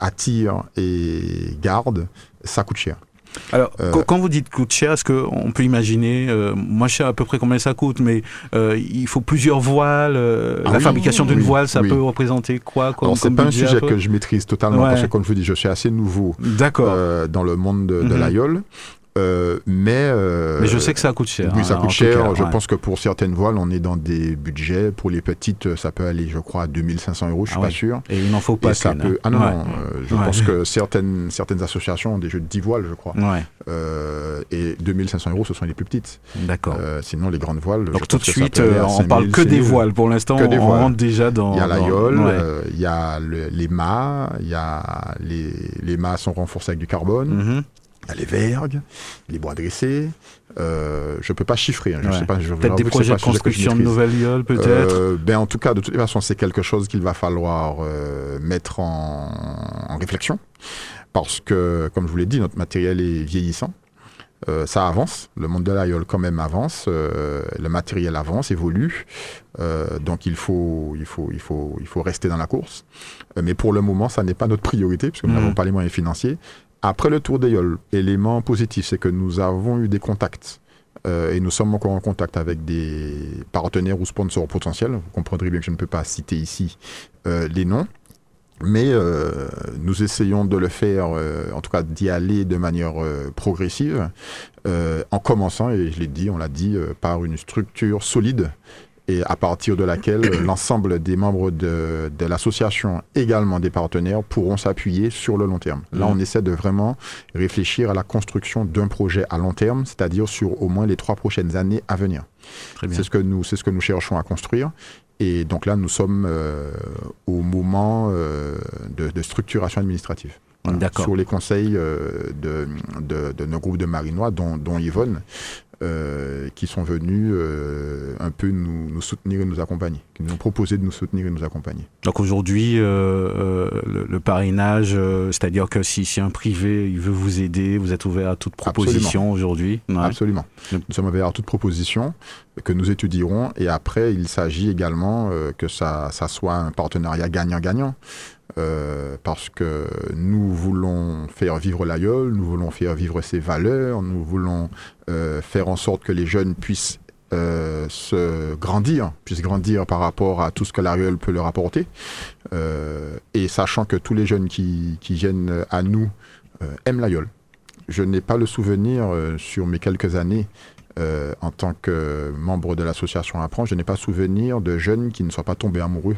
attire et garde, ça coûte cher. Alors, quand vous dites coûte cher, est-ce qu'on peut imaginer, moi je sais à peu près combien ça coûte, mais il faut plusieurs voiles, ah la oui, fabrication d'une oui, voile, ça oui. peut représenter quoi comme, c'est pas un sujet que je maîtrise totalement, ouais. parce que comme je vous dis, je suis assez nouveau dans le monde de, de mmh. l'aïeul. Euh, mais, euh, mais je sais que ça coûte cher. Oui, ça hein, coûte cher. Cas, je ouais. pense que pour certaines voiles, on est dans des budgets. Pour les petites, ça peut aller, je crois, à 2500 euros. Je suis ah pas sûr. Et il n'en faut pas. Ça peut... hein. Ah non, Ouais. non. euh, je Ouais. pense que certaines, certaines associations ont des jeux de 10 voiles, je crois. Ouais, et 2500 euros, ce sont les plus petites. d'accord. Sinon, les grandes voiles. Donc tout de suite, on 5000, parle que des 6000. voiles. Pour l'instant, on voiles. rentre déjà dans. Il y a ouais. euh, il y a le- les mâts, il y a les, les mâts sont renforcés avec du carbone, Mhm. Les vergues, les bois dressés. Euh, je peux pas chiffrer. hein, je Ouais. sais pas. je- Peut-être des projets de construction de nouvelles gueules, peut-être. Euh, ben en tout cas, de toutes les façons, c'est quelque chose qu'il va falloir euh, mettre en, en réflexion. Parce que, comme je vous l'ai dit, notre matériel est vieillissant. Euh, ça avance, le monde de l'aïeul quand même avance, euh, le matériel avance, évolue, Euh, donc il faut, il, faut, il, faut, il faut rester dans la course. Mais pour le moment, ça n'est pas notre priorité, puisque nous Mhm. n'avons pas les moyens financiers. Après le tour d'Aïeul, élément positif, c'est que nous avons eu des contacts euh, et nous sommes encore en contact avec des partenaires ou sponsors potentiels. Vous comprendrez bien que je ne peux pas citer ici euh, les noms. Mais euh, nous essayons de le faire, euh, en tout cas d'y aller de manière euh, progressive, euh, en commençant, et je l'ai dit, on l'a dit, par une structure solide et à partir de laquelle euh, l'ensemble des membres de, de l'association, également des partenaires, pourront s'appuyer sur le long terme. Là, Mhm. on essaie de vraiment réfléchir à la construction d'un projet à long terme, c'est-à-dire sur au moins les trois prochaines années à venir. C'est ce que nous, c'est ce que nous cherchons à construire. Et donc là, nous sommes euh, au moment euh, de, de structuration administrative. Voilà. D'accord. Sur les conseils euh, de, de, de nos groupes de marinois, dont, dont Yvonne, euh, qui sont venus euh, un peu nous, nous soutenir et nous accompagner, qui nous ont proposé de nous soutenir et nous accompagner. Donc aujourd'hui, euh, euh, le, le parrainage, euh, c'est-à-dire que si, si un privé il veut vous aider, vous êtes ouvert à toute proposition aujourd'hui. Ouais. Absolument. Nous sommes ouverts à toute proposition que nous étudierons et après, il s'agit également euh, que ça, ça soit un partenariat gagnant-gagnant. Euh, parce que nous voulons faire vivre l'aïeul, nous voulons faire vivre ses valeurs, nous voulons euh, faire en sorte que les jeunes puissent euh, se grandir, puissent grandir par rapport à tout ce que l'aïeul peut leur apporter. Et sachant que tous les jeunes qui, viennent à nous aiment l'aïeul. Je n'ai pas le souvenir sur mes quelques années en tant que membre de l'association Apprend, je n'ai pas souvenir de jeunes qui ne soient pas tombés amoureux.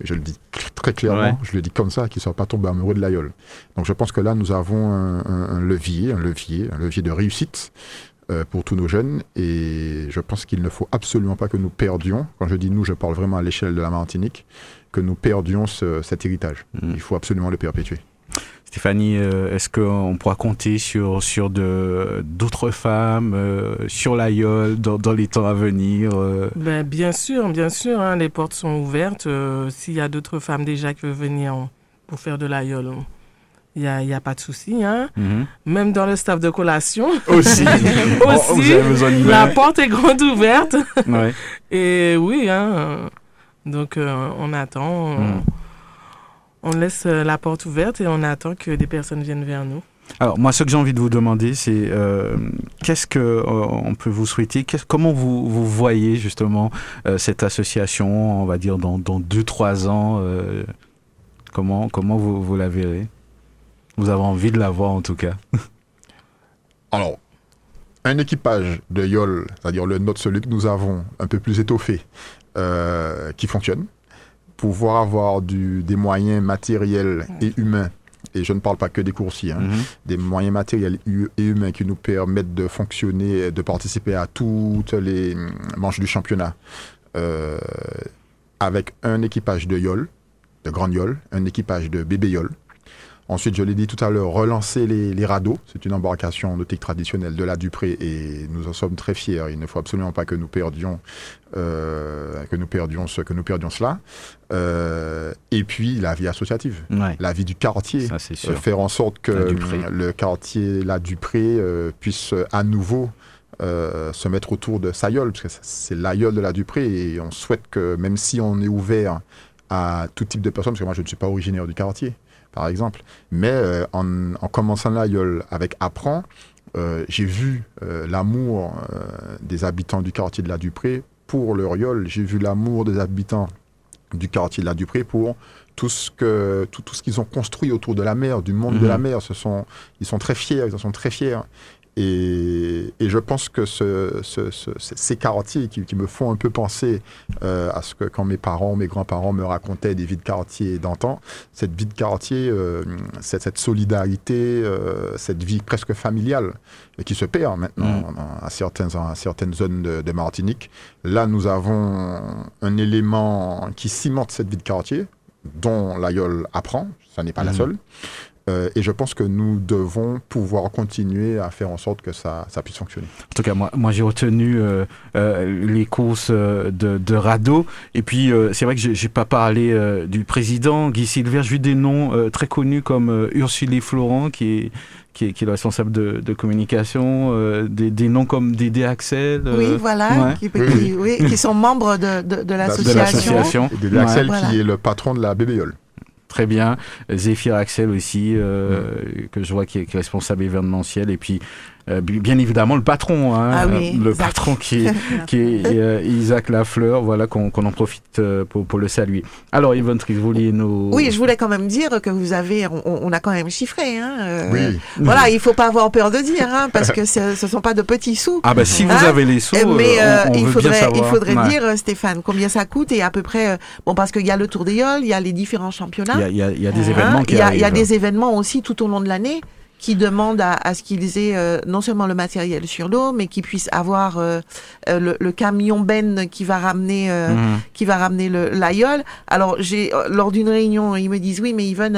Et je le dis très clairement, Ouais. je le dis comme ça, qui ne soient pas tombés amoureux de l'aïeul. Donc je pense que là, nous avons un, un- un levier, un levier, un levier de réussite euh, pour tous nos jeunes. Et je pense qu'il ne faut absolument pas que nous perdions, quand je dis nous, je parle vraiment à l'échelle de la Martinique, que nous perdions ce- cet héritage. Mm. Il faut absolument le perpétuer. Stéphanie, euh, est-ce qu'on pourra compter sur, sur de- d'autres femmes, euh, sur l'aïeul, dans, dans les temps à venir euh, Ben, bien sûr, bien sûr, hein, les portes sont ouvertes. Euh, S'il y a d'autres femmes déjà qui veulent venir hein, pour faire de l'aïeul, hein, il n'y a, y a pas de souci. Hein. mhm. Même dans le staff de collation, Aussi, Aussi, la porte est grande ouverte. Ouais. Et oui, hein, euh, donc euh, on attend, Mm. On laisse euh, la porte ouverte et on attend que des personnes viennent vers nous. Alors moi, ce que j'ai envie de vous demander, c'est euh, qu'est-ce que euh, on peut vous souhaiter? Qu'est-ce- Comment vous, vous voyez justement euh, cette association, on va dire dans dans deux trois ans euh, Comment comment vous, vous la verrez? Vous avez envie de la voir en tout cas. Alors, un équipage de YOL, c'est-à-dire le nôtre, celui que nous avons, un peu plus étoffé, euh, qui fonctionne, pouvoir avoir du, des moyens matériels et humains, et je ne parle pas que des coursiers, hein, Mhm. des moyens matériels et humains qui nous permettent de fonctionner, de participer à toutes les hum, manches du championnat, euh, avec un équipage de YOL, de grandes yoles, un équipage de bébé yoles. Ensuite, je l'ai dit tout à l'heure, relancer les, les radeaux. C'est une embarcation nautique traditionnelle de la Dupré et nous en sommes très fiers. Il ne faut absolument pas que nous perdions, euh, que nous perdions ce, que nous perdions cela. Euh, et puis la vie associative, Ouais. la vie du quartier, Ça, c'est sûr. Euh, faire en sorte que euh, le quartier La Dupré euh, puisse euh, à nouveau euh, se mettre autour de sa parce que c'est la gueule de La Dupré et on souhaite que même si on est ouvert à tout type de personnes, parce que moi je ne suis pas originaire du quartier, par exemple, mais euh, en, en commençant la gueule avec Apprend, euh, j'ai vu euh, l'amour des habitants du quartier de La Dupré pour leur gueule, j'ai vu l'amour des habitants du quartier de La Dupré pour tout ce que tout, tout ce qu'ils ont construit autour de la mer, du monde de Mhm. la mer. Ce sont, ils sont très fiers, ils en sont très fiers. Et, et je pense que ce, ce- ce- ces quartiers qui, qui me font un peu penser euh, à ce que quand mes parents, mes grands-parents me racontaient des vies de quartier d'antan, cette vie de quartier, euh, cette, cette solidarité, euh, cette vie presque familiale et qui se perd maintenant dans- à, certaines, à certaines zones de, de Martinique. Là, nous avons un élément qui cimente cette vie de quartier, dont l'aïeul apprend, ça n'est pas la Mhm. seule. Euh, et je pense que nous devons pouvoir continuer à faire en sorte que ça, ça puisse fonctionner. En tout cas, moi, moi j'ai retenu euh, euh, les courses euh, de, de radeau. Et puis, euh, c'est vrai que j'ai j'ai pas parlé euh, du président Guy Silver. J'ai vu des noms euh, très connus comme euh, Ursule Florent, qui est, qui est, qui est le responsable de, de communication. euh, des, des noms comme Dédé Axel. euh, Oui, voilà, ouais. qui, Oui, qui- oui, qui sont membres de, de, de de l'association. de Axel, Voilà. qui est le patron de la BBL. Très bien. Zéphyr Axel aussi, euh, que je vois qui est, qui est responsable événementiel. Et puis, euh, bi- bien évidemment, le patron. Hein, Ah oui, euh, le Isaac. patron qui est, qui est euh, Isaac Lafleur. Voilà, qu'on en profite pour, pour le saluer. Alors, Yvonne Triss, vous vouliez nous... Oui, je voulais quand même dire que vous avez, on, on a quand même chiffré. Hein, euh, Oui. Voilà, il faut pas avoir peur de dire, hein, parce que ce ne sont pas de petits sous. Ah bah si vous Hein avez les sous, Mais euh, on, on il veut faudrait, bien savoir. il faudrait Ouais. dire, Stéphane, combien ça coûte et à peu près, bon, parce qu'il y a le Tour des Yoles, il y a les différents championnats. Il y a, il y a- il y a des Hein, événements qui il y a, il y a arrivent. des événements aussi tout au long de l'année qui demandent à, à ce qu'ils aient euh, non seulement le matériel sur l'eau, mais qu'ils puissent avoir euh, euh, le, le camion Ben qui va ramener euh, Mhm. qui va ramener le l'aïeul. Alors j'ai euh, lors d'une réunion, ils me disent oui, mais Yvonne,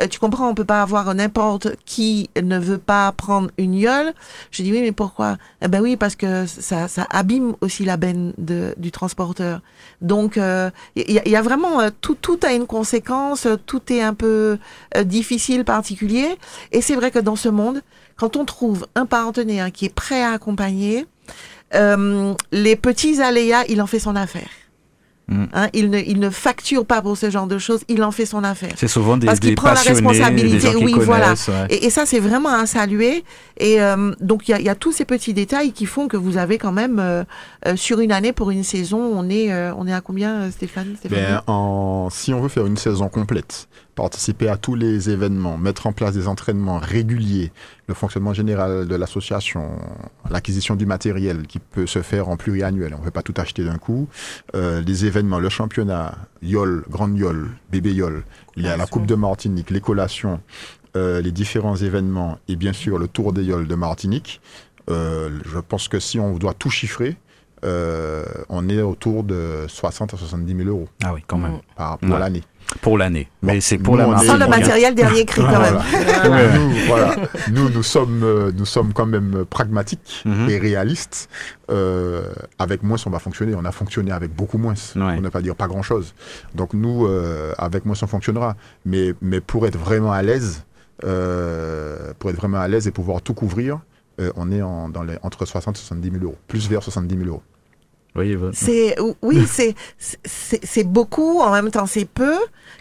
euh, tu comprends, on peut pas avoir n'importe qui ne veut pas prendre une yole. J'ai dit oui, mais pourquoi? Eh ben oui, parce que ça ça abîme aussi la benne de, du transporteur. Donc euh, il y, y a vraiment euh, tout tout a une conséquence, tout est un peu euh, difficile, particulier. Et c'est vrai que dans ce monde, quand on trouve un partenaire qui est prêt à accompagner, euh, les petits aléas, il en fait son affaire. Mm. Hein, il, ne, il ne facture pas pour ce genre de choses, il en fait son affaire. C'est souvent des, Parce qu'il des prend la responsabilité, oui, voilà. ouais. Et, et ça, c'est vraiment à saluer. Et euh, donc, il y a, il y a tous ces petits détails qui font que vous avez quand même, euh, euh, sur une année, pour une saison, on est, euh, on est à combien, Stéphane, Stéphane Ben, en, si on veut faire une saison complète, participer à tous les événements, mettre en place des entraînements réguliers, le fonctionnement général de l'association, l'acquisition du matériel qui peut se faire en pluriannuel, on ne peut pas tout acheter d'un coup, euh, les événements, le championnat, YOL, Grande YOL, Bébé YOL, il y a la. Coupe de Martinique, les collations, euh, les différents événements et bien sûr le Tour des YOL de Martinique. Euh, je pense que si on doit tout chiffrer, euh, on est autour de 60 à 70 000 euros Ah oui, quand même. Par, pour Ouais. l'année. Pour l'année. Bon, Mais c'est pour nous, la on marque. Sans le on matériel dernier cri, quand même. Voilà. nous, voilà. nous, nous sommes, euh, nous sommes quand même pragmatiques Mhm. et réalistes. Euh, avec moins, on va fonctionner. On a fonctionné avec beaucoup moins, Ouais. pour ne pas dire pas grand-chose. Donc nous, euh, avec moins, on fonctionnera. Mais, mais pour être vraiment à l'aise, euh, pour être vraiment à l'aise et pouvoir tout couvrir, euh, on est en, dans les, entre 60 et 70 000 euros, plus vers 70 000 euros. C'est oui, c'est c'est beaucoup en même temps c'est peu.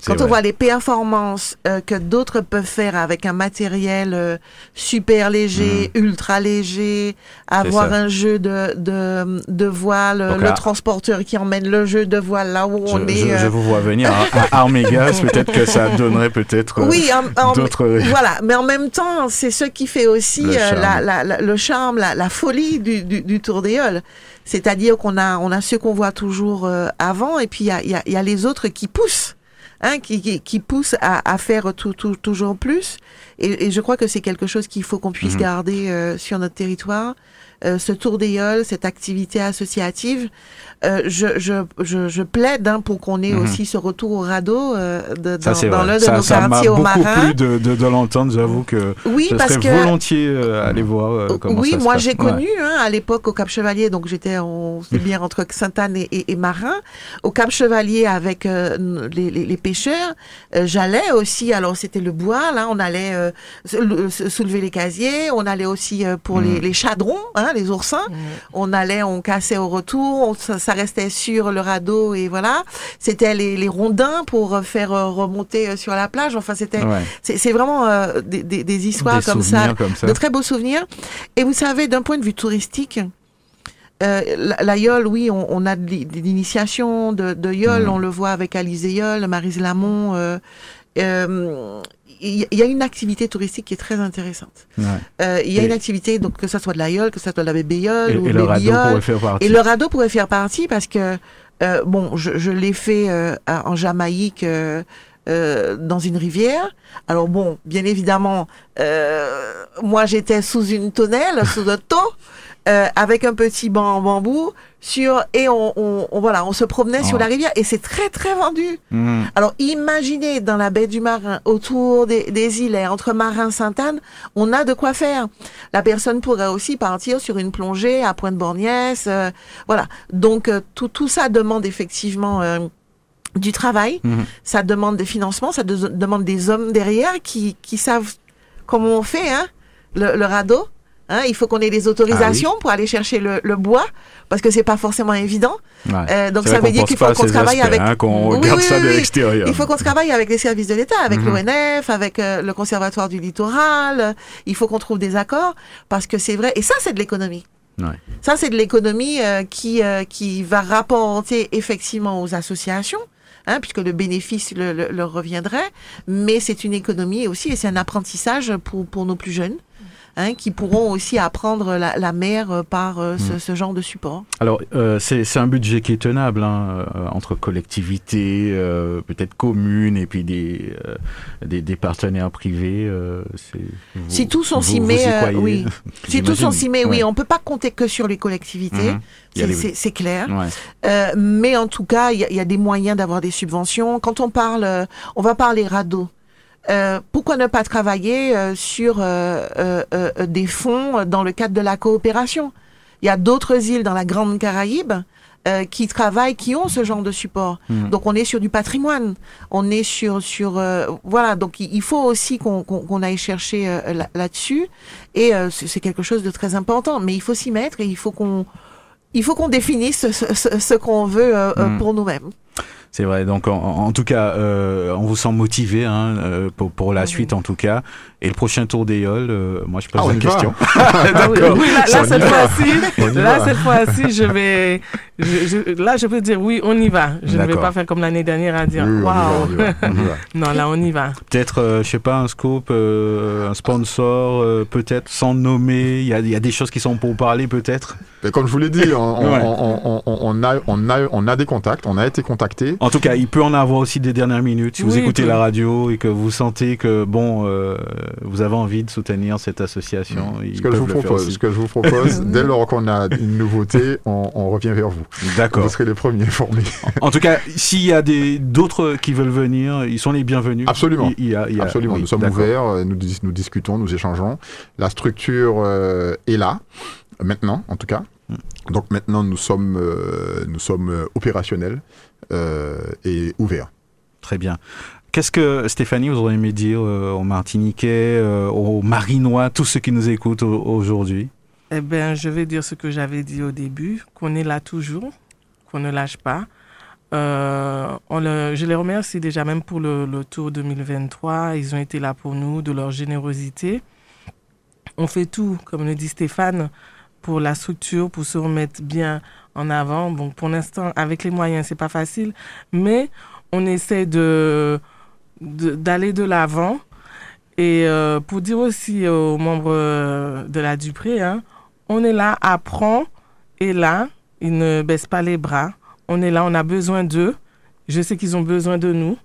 Quand on vrai. voit les performances euh, que d'autres peuvent faire avec un matériel euh, super léger, ultra léger, avoir un jeu de de, de voile, Donc, le transporteur qui emmène le jeu de voile là où Je, on est. je- euh, je vous vois venir à, à Armégas, peut-être que ça donnerait peut-être oui, d'autres... voilà, mais en même temps, c'est ce qui fait aussi Le charme. la, la- la- le charme, la, la folie du, du, du Tour des Halles. C'est-à-dire qu'on a, on a ceux qu'on voit toujours euh, avant, et puis il y a, il y a- y a les autres qui poussent hein, qui, qui, qui pousse à, à faire tout, tout, toujours plus. Et, et je crois que c'est quelque chose qu'il faut qu'on puisse Mhm. garder euh, sur notre territoire. Euh, ce tour d'éole, cette activité associative, euh, je, je, je, je plaide hein, pour qu'on ait Mhm. aussi ce retour au radeau euh, de, Ça, dans, c'est dans vrai. l'un de Ça, nos ça m'a quartiers au beaucoup marin. plu de, de, de l'entendre. J'avoue que Oui, je parce serais que volontiers euh, aller voir euh, comment oui, ça se moi passe. j'ai Ouais. connu hein, à l'époque au Cap Chevalier, donc j'étais, on sait bien entre Sainte-Anne et, et, et Marin. Au Cap Chevalier avec euh, les, les, les pêcheurs, euh, j'allais aussi. Alors c'était le bois, là, on allait euh, sou- sou- soulever les casiers, on allait aussi euh, pour les, Mhm. les chadrons, hein, les oursins. On allait, on cassait au retour, on- ça, ça restait sur le radeau et voilà. C'était les, les rondins pour euh, faire euh, remonter euh, sur la plage. Enfin, c'était, Ouais. c'est vraiment euh, des, des, des histoires Des comme ça souvenirs comme ça. de très beaux souvenirs. Et vous savez, d'un point de vue touristique, euh, la, la Yole, oui, on, on a de l'initiation de, de Yole, Mhm. on le voit avec Alice Yole, Marise Lamont. euh, euh, Il y, a une activité touristique qui est très intéressante. Ouais. Euh, il y a Et- une activité, donc que ce soit de la Yole, que ce soit de la bébé Yole Et, ou et le radeau pourrait faire partie. Et le radeau pourrait faire partie parce que, euh, bon, je, je l'ai fait à- en Jamaïque euh, dans une rivière. Alors bon, bien évidemment, euh, moi j'étais sous une tonnelle, sous un taux, euh, avec un petit banc en bambou sur et on, on, on- voilà, on se promenait sur la rivière et c'est très très vendu. Mhm. Alors imaginez dans la baie du Marin, autour des, des îlets, entre Marin Sainte-Anne, on a de quoi faire. La personne pourrait aussi partir sur une plongée à Pointe-Borgnès. euh, voilà. Donc euh, tout, tout ça demande effectivement euh, du travail, Mhm. ça demande des financements, ça de- demande des hommes derrière qui, qui savent comment on fait hein, le, le radeau. Hein, il faut qu'on ait les autorisations pour aller chercher le, le bois, parce que c'est pas forcément évident. Ouais. Euh, donc ça veut dire qu'il faut qu'on travaille aspects, avec hein, qu'on Oui, regarde oui, ça de oui, l'extérieur. Il faut qu'on travaille avec les services de l'État, avec Mhm. l'ONF, avec euh, le Conservatoire du littoral. Il faut qu'on trouve des accords parce que c'est vrai. Et ça, c'est de l'économie. Ouais. Ça, c'est de l'économie euh, qui qui va rapporter effectivement aux associations. Hein, puisque le bénéfice le- le- leur reviendrait, mais c'est une économie aussi et c'est un apprentissage pour, pour nos plus jeunes, hein, qui pourront aussi apprendre la, la mer euh, par euh, ce, ce genre de support. Alors, euh, c'est un budget qui est tenable hein, entre collectivités, euh, peut-être communes, et puis des, des, des partenaires privés. vous- Si tous on s'y met, oui. Si tous on s'y met, oui, Ouais. on peut pas compter que sur les collectivités, Mhm. C'est- clair. Ouais. Mais en tout cas, il y, y a des moyens d'avoir des subventions. Quand on parle, on va parler radeau. Euh, pourquoi ne pas travailler euh, sur euh, euh, euh, des fonds dans le cadre de la coopération? Il y a d'autres îles dans la Grande Caraïbe euh, qui travaillent, qui ont ce genre de support. Mhm. Donc on est sur du patrimoine, on est sur sur euh, voilà. Donc il faut aussi qu'on qu'on qu'on aille chercher euh, là- là-dessus et euh, c'est quelque chose de très important. Mais il faut s'y mettre et il faut qu'on il faut qu'on définisse ce, ce- qu'on veut Mhm. pour nous-mêmes. C'est vrai. Donc, en, en tout cas, euh, on vous sent motivé hein, euh, pour, pour la Mhm. suite, en tout cas. Et le prochain tour d'Éole, euh, moi, je pose Ah, va. question. Ah oui, oui, là, cette fois-ci, là, va. cette fois-ci, je vais, je- je- là, je peux dire oui, on y va. Je ne vais pas faire comme l'année dernière à dire Oui, waouh. Non, là, on y va. Peut-être, euh, je sais pas, un scope, euh, un sponsor, euh, peut-être, sans nommer. Il y a, il y a des choses qui sont pour parler, peut-être. Comme je vous l'ai dit, on, on- Ouais. on- on- on a, on, a, on a des contacts, on a été contacté. En tout cas, il peut en avoir aussi des dernières minutes. Si vous Oui, écoutez la radio et que vous sentez que, bon, euh, vous avez envie de soutenir cette association, ils Ce que, je vous propose, ce que je vous propose, dès lors qu'on a une nouveauté, on, on revient vers vous. D'accord. Vous serez les premiers informés. En tout cas, s'il y a des d'autres qui veulent venir, ils sont les bienvenus. Absolument. Il, il y a, il y a- Absolument, oui, nous sommes ouverts, euh, nous, dis- nous discutons, nous échangeons. La structure euh, est là, maintenant en tout cas. Hmm. Donc maintenant nous sommes, euh, nous sommes euh, opérationnels euh, et ouverts. Très bien. Qu'est-ce que Stéphanie, vous auriez aimé dire euh, aux Martiniquais, euh, aux Marinois, tous ceux qui nous écoutent au- aujourd'hui? Eh bien, je vais dire ce que j'avais dit au début, qu'on est là toujours, qu'on ne lâche pas. Euh, on le- je les remercie déjà même pour le, le tour 2023. Ils ont été là pour nous, de leur générosité. On fait tout, comme le dit Stéphane, pour la structure, pour se remettre bien en avant. Bon, pour l'instant, avec les moyens, c'est pas facile, mais on essaie de d'aller de l'avant. Et euh, pour dire aussi aux membres euh, de la Dupré, hein, on est là, apprend, et là, ils ne baissent pas les bras. On est là, on a besoin d'eux. Je sais qu'ils ont besoin de nous.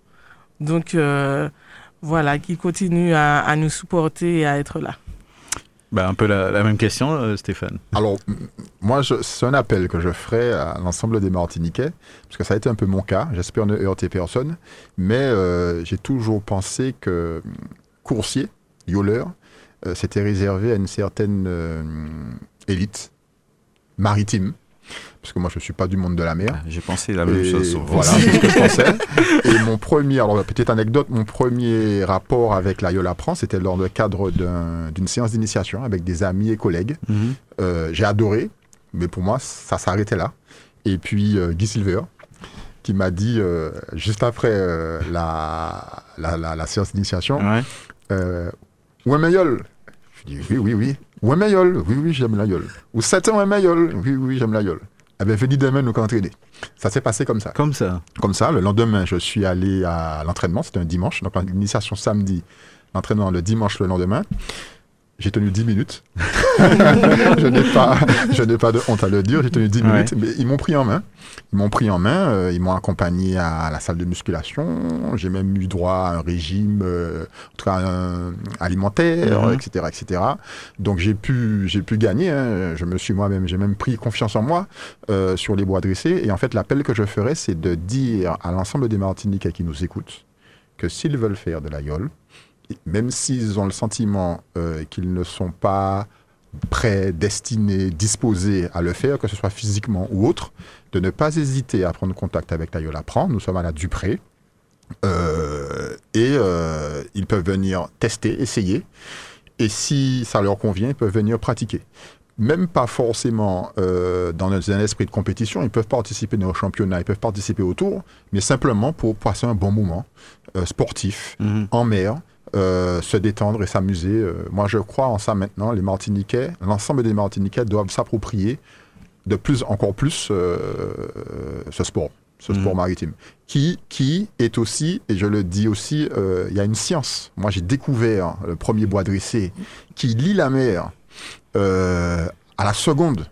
Donc, euh, voilà, qui continue à, à nous supporter et à être là. Bah, un peu la, même question, euh, Stéphane. Alors, moi, c'est un appel que je ferai à l'ensemble des Martiniquais, parce que ça a été un peu mon cas. J'espère ne heurter personne, mais euh, j'ai toujours pensé que hum, coursier, yoleur, euh, c'était réservé à une certaine euh, élite maritime, parce que moi, je ne suis pas du monde de la mer. J'ai pensé la même Et chose. sur Voilà, c'est ce que je pensais. Et mon premier, alors petite anecdote, mon premier rapport avec la Yola Prend, c'était dans le cadre d'un- d'une séance d'initiation avec des amis et collègues. Mhm. Euh, J'ai adoré, mais pour moi, ça s'arrêtait là. Et puis euh, Guy Silver, qui m'a dit, euh, juste après la, la, la- la séance d'initiation, Ouais. mayol? Je dis oui, oui, oui. Mayol? Oui, oui, j'aime la yole. Ou 7 ans un mayol? Oui, oui, j'aime la yole. Bien, venez demain nous entraîner. Ça s'est passé comme ça. Comme ça. Comme ça, le lendemain, je suis allé à l'entraînement, c'était un dimanche, donc l'initiation samedi, l'entraînement le dimanche le lendemain. J'ai tenu 10 minutes. je n'ai pas, je n'ai pas de honte à le dire, j'ai tenu 10 Ouais. minutes, mais ils m'ont pris en main. Ils m'ont pris en main, euh, ils m'ont accompagné à la salle de musculation, j'ai même eu droit à un régime euh, en tout cas, un- alimentaire, Mhm. etc., etc. Donc j'ai pu, j'ai pu gagner. hein. Je me suis moi-même, j'ai même pris confiance en moi euh, sur les bois dressés. Et en fait, l'appel que je ferai, c'est de dire à l'ensemble des Martiniquais qui nous écoutent que s'ils veulent faire de la yole, même s'ils ont le sentiment euh, qu'ils ne sont pas prêts, destinés, disposés à le faire, que ce soit physiquement ou autre, de ne pas hésiter à prendre contact avec la Yole Apprend. Nous sommes à la Dupré. Euh, et euh, ils peuvent venir tester, essayer. Et si ça leur convient, ils peuvent venir pratiquer. Même pas forcément dans un esprit de compétition, ils peuvent participer le championnat, ils peuvent participer au tour, mais simplement pour passer un bon moment sportif, Mhm. en mer, euh, se détendre et s'amuser. Euh, moi, je crois en ça maintenant. Les Martiniquais, l'ensemble des Martiniquais doivent s'approprier de plus, encore plus, euh, ce sport, ce Mhm. sport maritime, qui, qui est aussi, et je le dis aussi, il y a une science. Moi, j'ai découvert le premier bois dressé qui lit la mer à la seconde.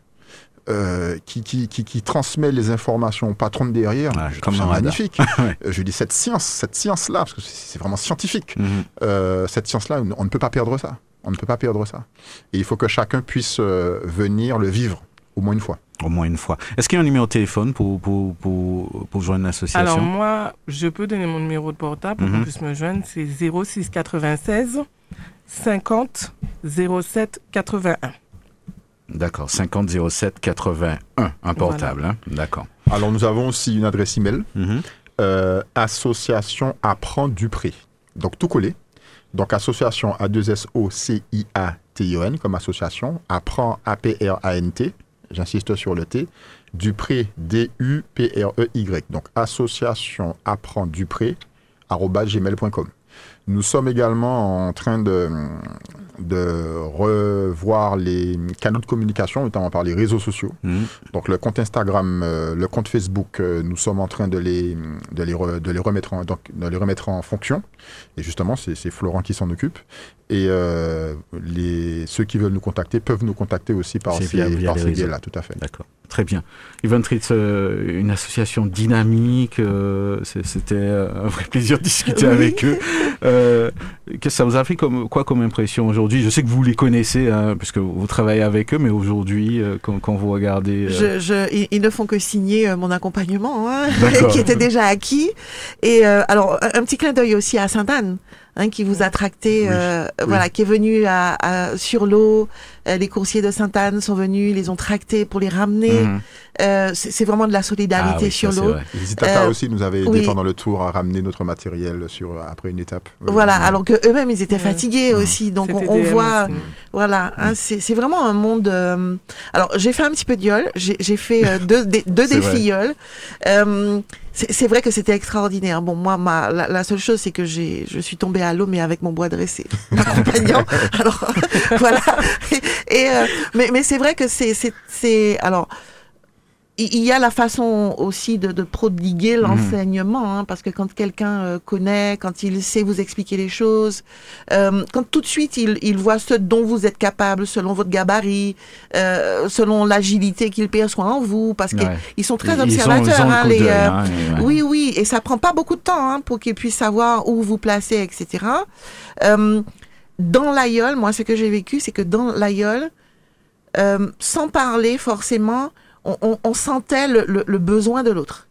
Euh, qui, qui, qui, qui transmet les informations au patron de derrière, je trouve ça radar. magnifique. Ouais. Euh, Je dis cette science, cette science-là, parce que c'est vraiment scientifique. Mhm. Euh, cette science-là, on ne peut pas perdre ça. On ne peut pas perdre ça. Et il faut que chacun puisse euh, venir le vivre au moins une fois. Au moins une fois. Est-ce qu'il y a un numéro de téléphone pour, pour, pour, pour joindre l'association Alors moi, je peux donner mon numéro de portable pour Mhm. qu'on puisse me joindre. C'est 06 96 50 07 81. D'accord, 50 07 81, un portable. hein. D'accord. Alors nous avons aussi une adresse email, euh, association apprend Dupré. Donc tout collé. Donc association a 2 s o c i a t i o n comme association apprend a p r a n t. J'insiste sur le T. Dupré D U P R E Y. Donc association apprend Dupré gmail.com. Nous sommes également en train de, de revoir les canaux de communication, notamment par les réseaux sociaux. Mhm. Donc le compte Instagram, euh, le compte Facebook, euh, nous sommes en train de les, de les, re- de les, remettre, en, donc, de les remettre en fonction. Et justement, c'est Florent qui s'en occupe. Et euh, les, ceux qui veulent nous contacter peuvent nous contacter aussi par ces, par ces biais-là, tout à fait. D'accord, très bien. Yvonne Tritz, euh, une association dynamique, euh, c'était euh, un vrai plaisir de discuter Oui. avec eux. Euh, Qu'est-ce que ça vous a fait comme, quoi comme impression aujourd'hui? Je sais que vous les connaissez, hein, puisque vous travaillez avec eux, mais aujourd'hui, euh, quand, quand vous regardez... euh, Je, je, ils, ne font que signer euh, mon accompagnement, hein, qui était déjà acquis. Et euh, alors, un petit clin d'œil aussi à Sainte-Anne, hein, qui vous a tracté, euh, oui. voilà, qui est venu à, à- sur l'eau. Euh, les coursiers de Sainte-Anne sont venus, ils les ont tractés pour les ramener. mhm. Euh, c'est vraiment de la solidarité Ah oui, sur l'eau. Les Itaka Euh, aussi nous avaient aidé oui. pendant le tour à ramener notre matériel sur, après une étape. Oui, Voilà, oui. alors que eux-mêmes ils étaient fatigués Mhm. aussi, donc on, voit, aussi. voilà, hein, c'est c'est vraiment un monde. euh, Alors j'ai fait un petit peu de yole, j'ai j'ai fait euh, deux, deux défis yole. C'est vrai que c'était extraordinaire. Bon, moi, ma, la, seule chose, c'est que j'ai, je suis tombée à l'eau, mais avec mon bois dressé, alors voilà. Et, euh, mais, mais c'est vrai que c'est, c'est, c'est, alors. Il y a la façon aussi de, de prodiguer Mhm. l'enseignement, hein, parce que quand quelqu'un euh, connaît, quand il sait vous expliquer les choses, euh, quand tout de suite il, il voit ce dont vous êtes capable selon votre gabarit, euh, selon l'agilité qu'il perçoit en vous, parce Ouais. qu'ils sont très Ils observateurs. ils ont le hein, les, euh, hein, ouais. Oui, oui, et ça prend pas beaucoup de temps hein, pour qu'ils puissent savoir où vous placer, etc. Dans l'aïeul, moi, ce que j'ai vécu, c'est que dans l'aïeul, sans parler forcément, on, on- on sentait le, le- le besoin de l'autre.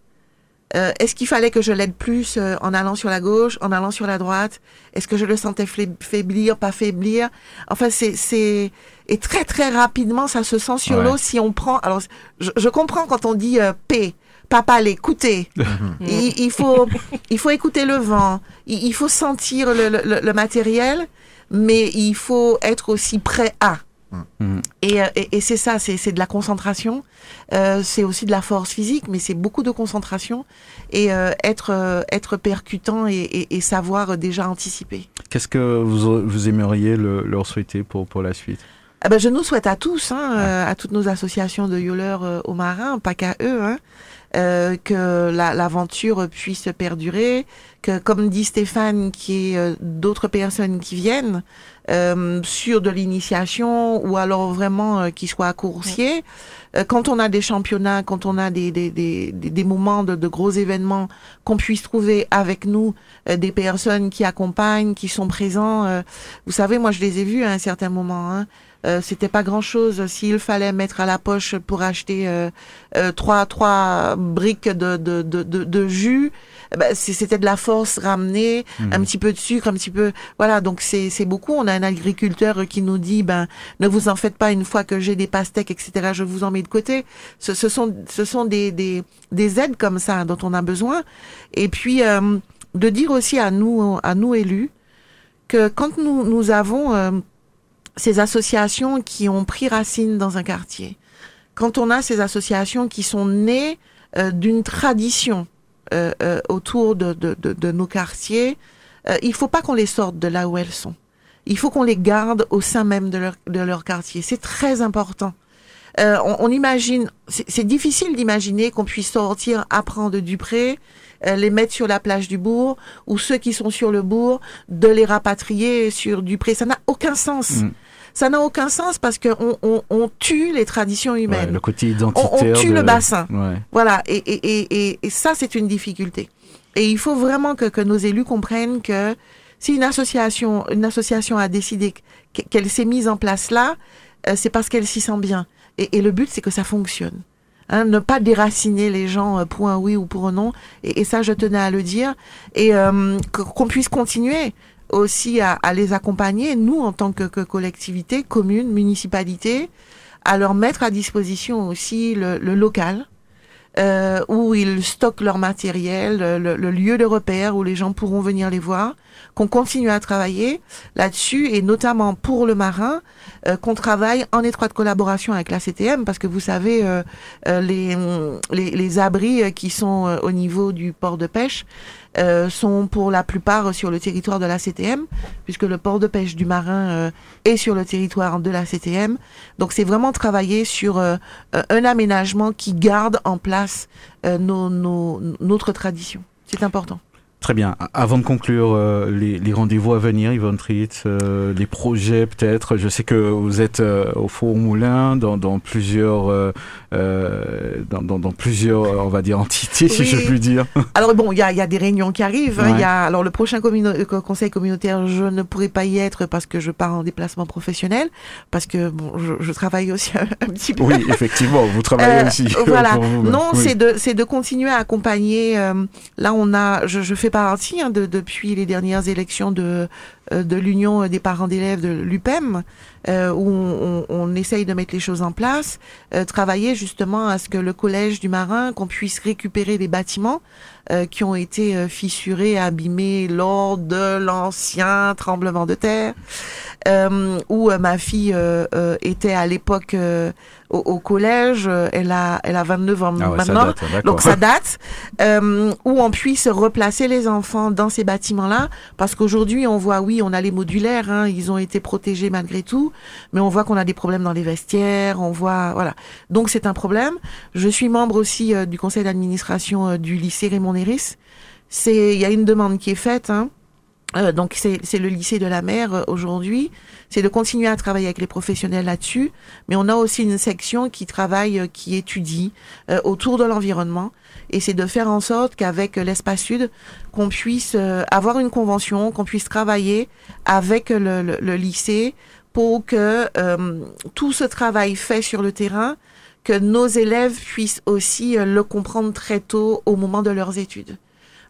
Euh, Est-ce qu'il fallait que je l'aide plus euh, en allant sur la gauche, en allant sur la droite? Est-ce que je le sentais faiblir, pas faiblir? Enfin, c'est et très très rapidement, ça se sent sur Ouais. l'eau si on prend. Alors, je, je comprends quand on dit euh, P, papa l'écouter. il, il faut il faut écouter le vent. Il, il faut sentir le, le, le matériel, mais il faut être aussi prêt à. Et, euh, et, et c'est ça, c'est de la concentration, euh, c'est aussi de la force physique, mais c'est beaucoup de concentration. Et euh, être euh, être percutant et, savoir déjà anticiper. Qu'est-ce que vous, vous aimeriez le- leur souhaiter pour, pour la suite? Ah ben, je nous souhaite à tous, hein, à toutes nos associations de yoleurs aux marins, pas qu'à eux, hein, euh, que la- l'aventure puisse perdurer, que comme dit Stéphane, qu'il y ait euh, d'autres personnes qui viennent euh, sur de l'initiation ou alors vraiment euh, qui soient coursiers. Euh, quand on a des championnats, quand on a des, des, des, des, des moments de, de gros événements, qu'on puisse trouver avec nous euh, des personnes qui accompagnent, qui sont présents. euh, vous savez, moi je les ai vus à un certain moment. Hein. Euh, c'était pas grand chose s'il fallait mettre à la poche pour acheter euh, euh, trois trois briques de de de, de, de jus eh ben, c'était de la force ramenée un petit peu de sucre un petit peu voilà. Donc c'est c'est beaucoup. On a un agriculteur qui nous dit ben ne vous en faites pas une fois que j'ai des pastèques etc je vous en mets de côté. Ce, ce sont ce sont des des des aides comme ça dont on a besoin. Et puis euh, de dire aussi à nous à nous élus que quand nous nous avons euh, ces associations qui ont pris racine dans un quartier, quand on a ces associations qui sont nées euh, d'une tradition euh, euh, autour de, de, de, de nos quartiers, il faut pas qu'on les sorte de là où elles sont. Il faut qu'on les garde au sein même de leur, de leur quartier. C'est très important. On, imagine, c'est difficile d'imaginer qu'on puisse sortir, apprendre du pré, euh, les mettre sur la plage du bourg, ou ceux qui sont sur le bourg, de les rapatrier sur du pré. Ça n'a aucun sens. Mm. Ça n'a aucun sens parce qu'on on, on tue les traditions Ouais, humaines. Le côté identitaire. on tue de- le bassin. Ouais. Voilà, et, et, et, et, et ça, c'est une difficulté. Et il faut vraiment que, que nos élus comprennent que si une association, une association a décidé qu- qu'elle s'est mise en place là, euh, c'est parce qu'elle s'y sent bien. Et, et le but, c'est que ça fonctionne. Hein, ne pas déraciner les gens euh, pour un oui ou pour un non. Et, et ça, je tenais à le dire. Et euh, qu'on puisse continuer aussi à, à les accompagner, nous, en tant que, que collectivité, commune, municipalité, à leur mettre à disposition aussi le, le local, euh, où ils stockent leur matériel, le, le lieu de repère où les gens pourront venir les voir, qu'on continue à travailler là-dessus et notamment pour le marin, euh, qu'on travaille en étroite collaboration avec la CTM parce que vous savez euh, euh, les, les les abris qui sont euh, au niveau du port de pêche euh, sont pour la plupart sur le territoire de la CTM puisque le port de pêche du marin euh, est sur le territoire de la CTM. Donc c'est vraiment travailler sur euh, euh, un aménagement qui garde en place euh, nos, nos, notre tradition. C'est important. Très bien. Avant de conclure euh, les, les rendez-vous à venir, Yvonne Tritz, euh, les projets peut-être. Je sais que vous êtes euh, au Four Moulin dans, dans plusieurs, dans, dans, dans plusieurs, on va dire entités, si je puis dire. Alors bon, il y a, il y a des réunions qui arrivent. hein. Il Ouais. y a alors le prochain conseil communautaire, je ne pourrai pas y être parce que je pars en déplacement professionnel, parce que bon, je, je travaille aussi un, petit peu. Oui, effectivement, vous travaillez aussi. voilà. Non, Oui. c'est de c'est de continuer à accompagner. là, on a, je, je fais partie hein, de, depuis les dernières élections de euh, de l'Union des parents d'élèves de l'UPEM, euh, où on, on, on essaye de mettre les choses en place, euh, travailler justement à ce que le collège du Marin, qu'on puisse récupérer les bâtiments euh, qui ont été euh, fissurés, abîmés lors de l'ancien tremblement de terre, euh, où euh, ma fille euh, euh, était à l'époque euh, au, au collège. Elle a, elle a 29 ans Ah ouais, ça maintenant. date. Donc ça date, euh, où on puisse replacer les enfants dans ces bâtiments-là, parce qu'aujourd'hui on voit, oui, on a les modulaires, hein, ils ont été protégés malgré tout, tout, mais on voit qu'on a des problèmes dans les vestiaires, on voit, voilà. Donc c'est un problème. Je suis membre aussi euh, du conseil d'administration euh, du lycée Raymond Il y a une demande qui est faite, hein. Euh, donc c'est le lycée de la mer euh, aujourd'hui, c'est de continuer à travailler avec les professionnels là-dessus, mais on a aussi une section qui travaille, euh, qui étudie autour de l'environnement, et c'est de faire en sorte qu'avec l'espace sud, qu'on puisse avoir une convention, qu'on puisse travailler avec le, lycée pour que tout ce travail fait sur le terrain, que nos élèves puissent aussi euh, le comprendre très tôt au moment de leurs études.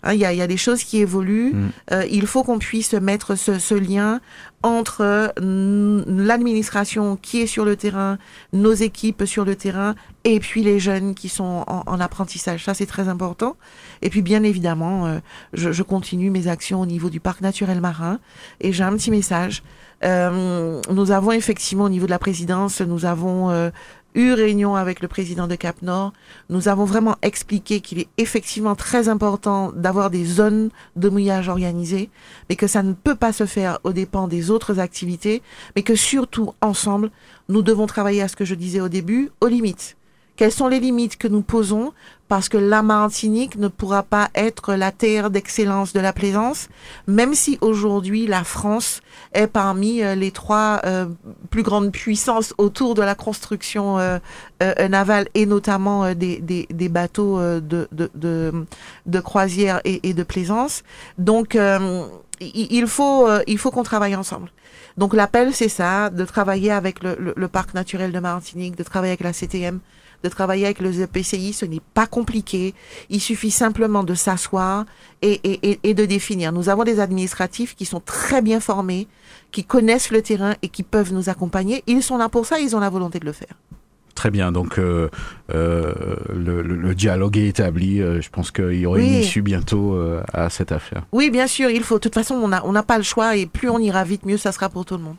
Hein, Il y, a, il y a des choses qui évoluent. Mm. Euh, il faut qu'on puisse mettre ce, ce lien entre euh, l'administration qui est sur le terrain, nos équipes sur le terrain, et puis les jeunes qui sont en, en apprentissage. Ça, c'est très important. Et puis, bien évidemment, euh, je, je continue mes actions au niveau du parc naturel marin. Et j'ai un petit message. Euh, nous avons effectivement, au niveau de la présidence, nous avons eu réunion avec le président de Cap Nord. Nous avons vraiment expliqué qu'il est effectivement très important d'avoir des zones de mouillage organisées, mais que ça ne peut pas se faire aux dépens des autres activités, mais que surtout, ensemble, nous devons travailler à ce que je disais au début, aux limites. Quelles sont les limites que nous posons parce que la Martinique ne pourra pas être la terre d'excellence de la plaisance, même si aujourd'hui la France est parmi euh, les trois euh, plus grandes puissances autour de la construction euh, euh, navale et notamment euh, des, des, des bateaux euh, de, de, de, de croisière et, et de plaisance. Donc il faut, il faut qu'on travaille ensemble. Donc l'appel, c'est ça, de travailler avec le, parc naturel de Martinique, de travailler avec la CTM, de travailler avec le PCI, ce n'est pas compliqué. Il suffit simplement de s'asseoir et, et de définir. Nous avons des administratifs qui sont très bien formés, qui connaissent le terrain et qui peuvent nous accompagner. Ils sont là pour ça, ils ont la volonté de le faire. Très bien, donc euh, euh, le, dialogue est établi. euh, je pense qu'il y aura une Oui. issue bientôt euh, à cette affaire. Oui, bien sûr, il faut. De toute façon, on n'a on pas le choix et plus on ira vite, mieux ça sera pour tout le monde.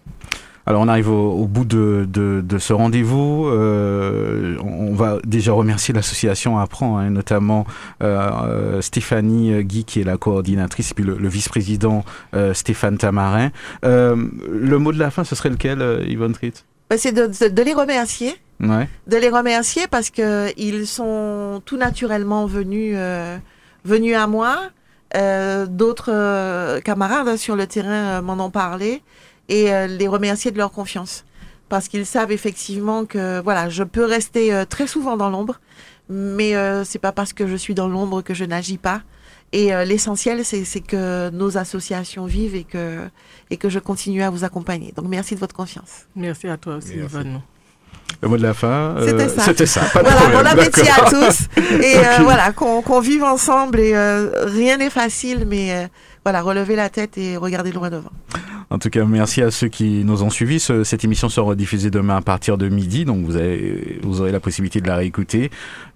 Alors on arrive au, au bout de, de, de ce rendez-vous. Euh, on va déjà remercier l'association Apprend, hein, notamment euh, Stéphanie Guy qui est la coordinatrice et puis le, le vice-président euh, Stéphane Tamarin. Le mot de la fin, ce serait lequel, Yvonne Tritt Ben, C'est de les remercier. Ouais. de les remercier parce que ils sont tout naturellement venus euh, venus à moi. Euh, D'autres euh, camarades hein, sur le terrain euh, m'en ont parlé et euh, les remercier de leur confiance parce qu'ils savent effectivement que voilà, je peux rester euh, très souvent dans l'ombre, mais euh, c'est pas parce que je suis dans l'ombre que je n'agis pas. Et euh, l'essentiel, c'est que nos associations vivent et que et que je continue à vous accompagner. Donc merci de votre confiance. Merci à toi aussi, Merci. Yvonne. Le mot de la fin euh, C'était ça. C'était ça. Pas de Voilà, bon appétit à tous. Et euh, voilà, qu'on vive ensemble. Et euh, rien n'est facile, mais voilà, relevez la tête et regardez loin devant. En tout cas, merci à ceux qui nous ont suivis. Ce- cette émission sera diffusée demain à partir de midi, donc vous, avez, vous aurez la possibilité de la réécouter.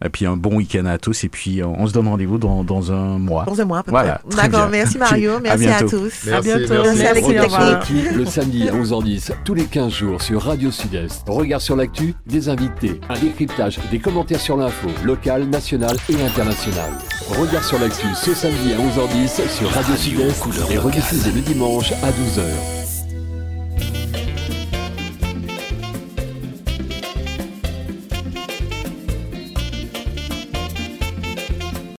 Et puis un bon week-end à tous. Et puis euh, on se donne rendez-vous dans, dans un mois. Dans un mois à peu Voilà, près. D'accord, merci Mario, à merci à, bientôt. tous. À Merci, bientôt. merci. Merci à. L'actu, le samedi à 11h10, tous les 15 jours sur Radio Sud-Est. Regard sur l'actu, des invités, un décryptage, des commentaires sur l'info, locale, nationale et internationale. Regard sur l'actu ce samedi à 11h10 sur Radio Radio Sud-Est couleur et rediffusé le dimanche à 12h.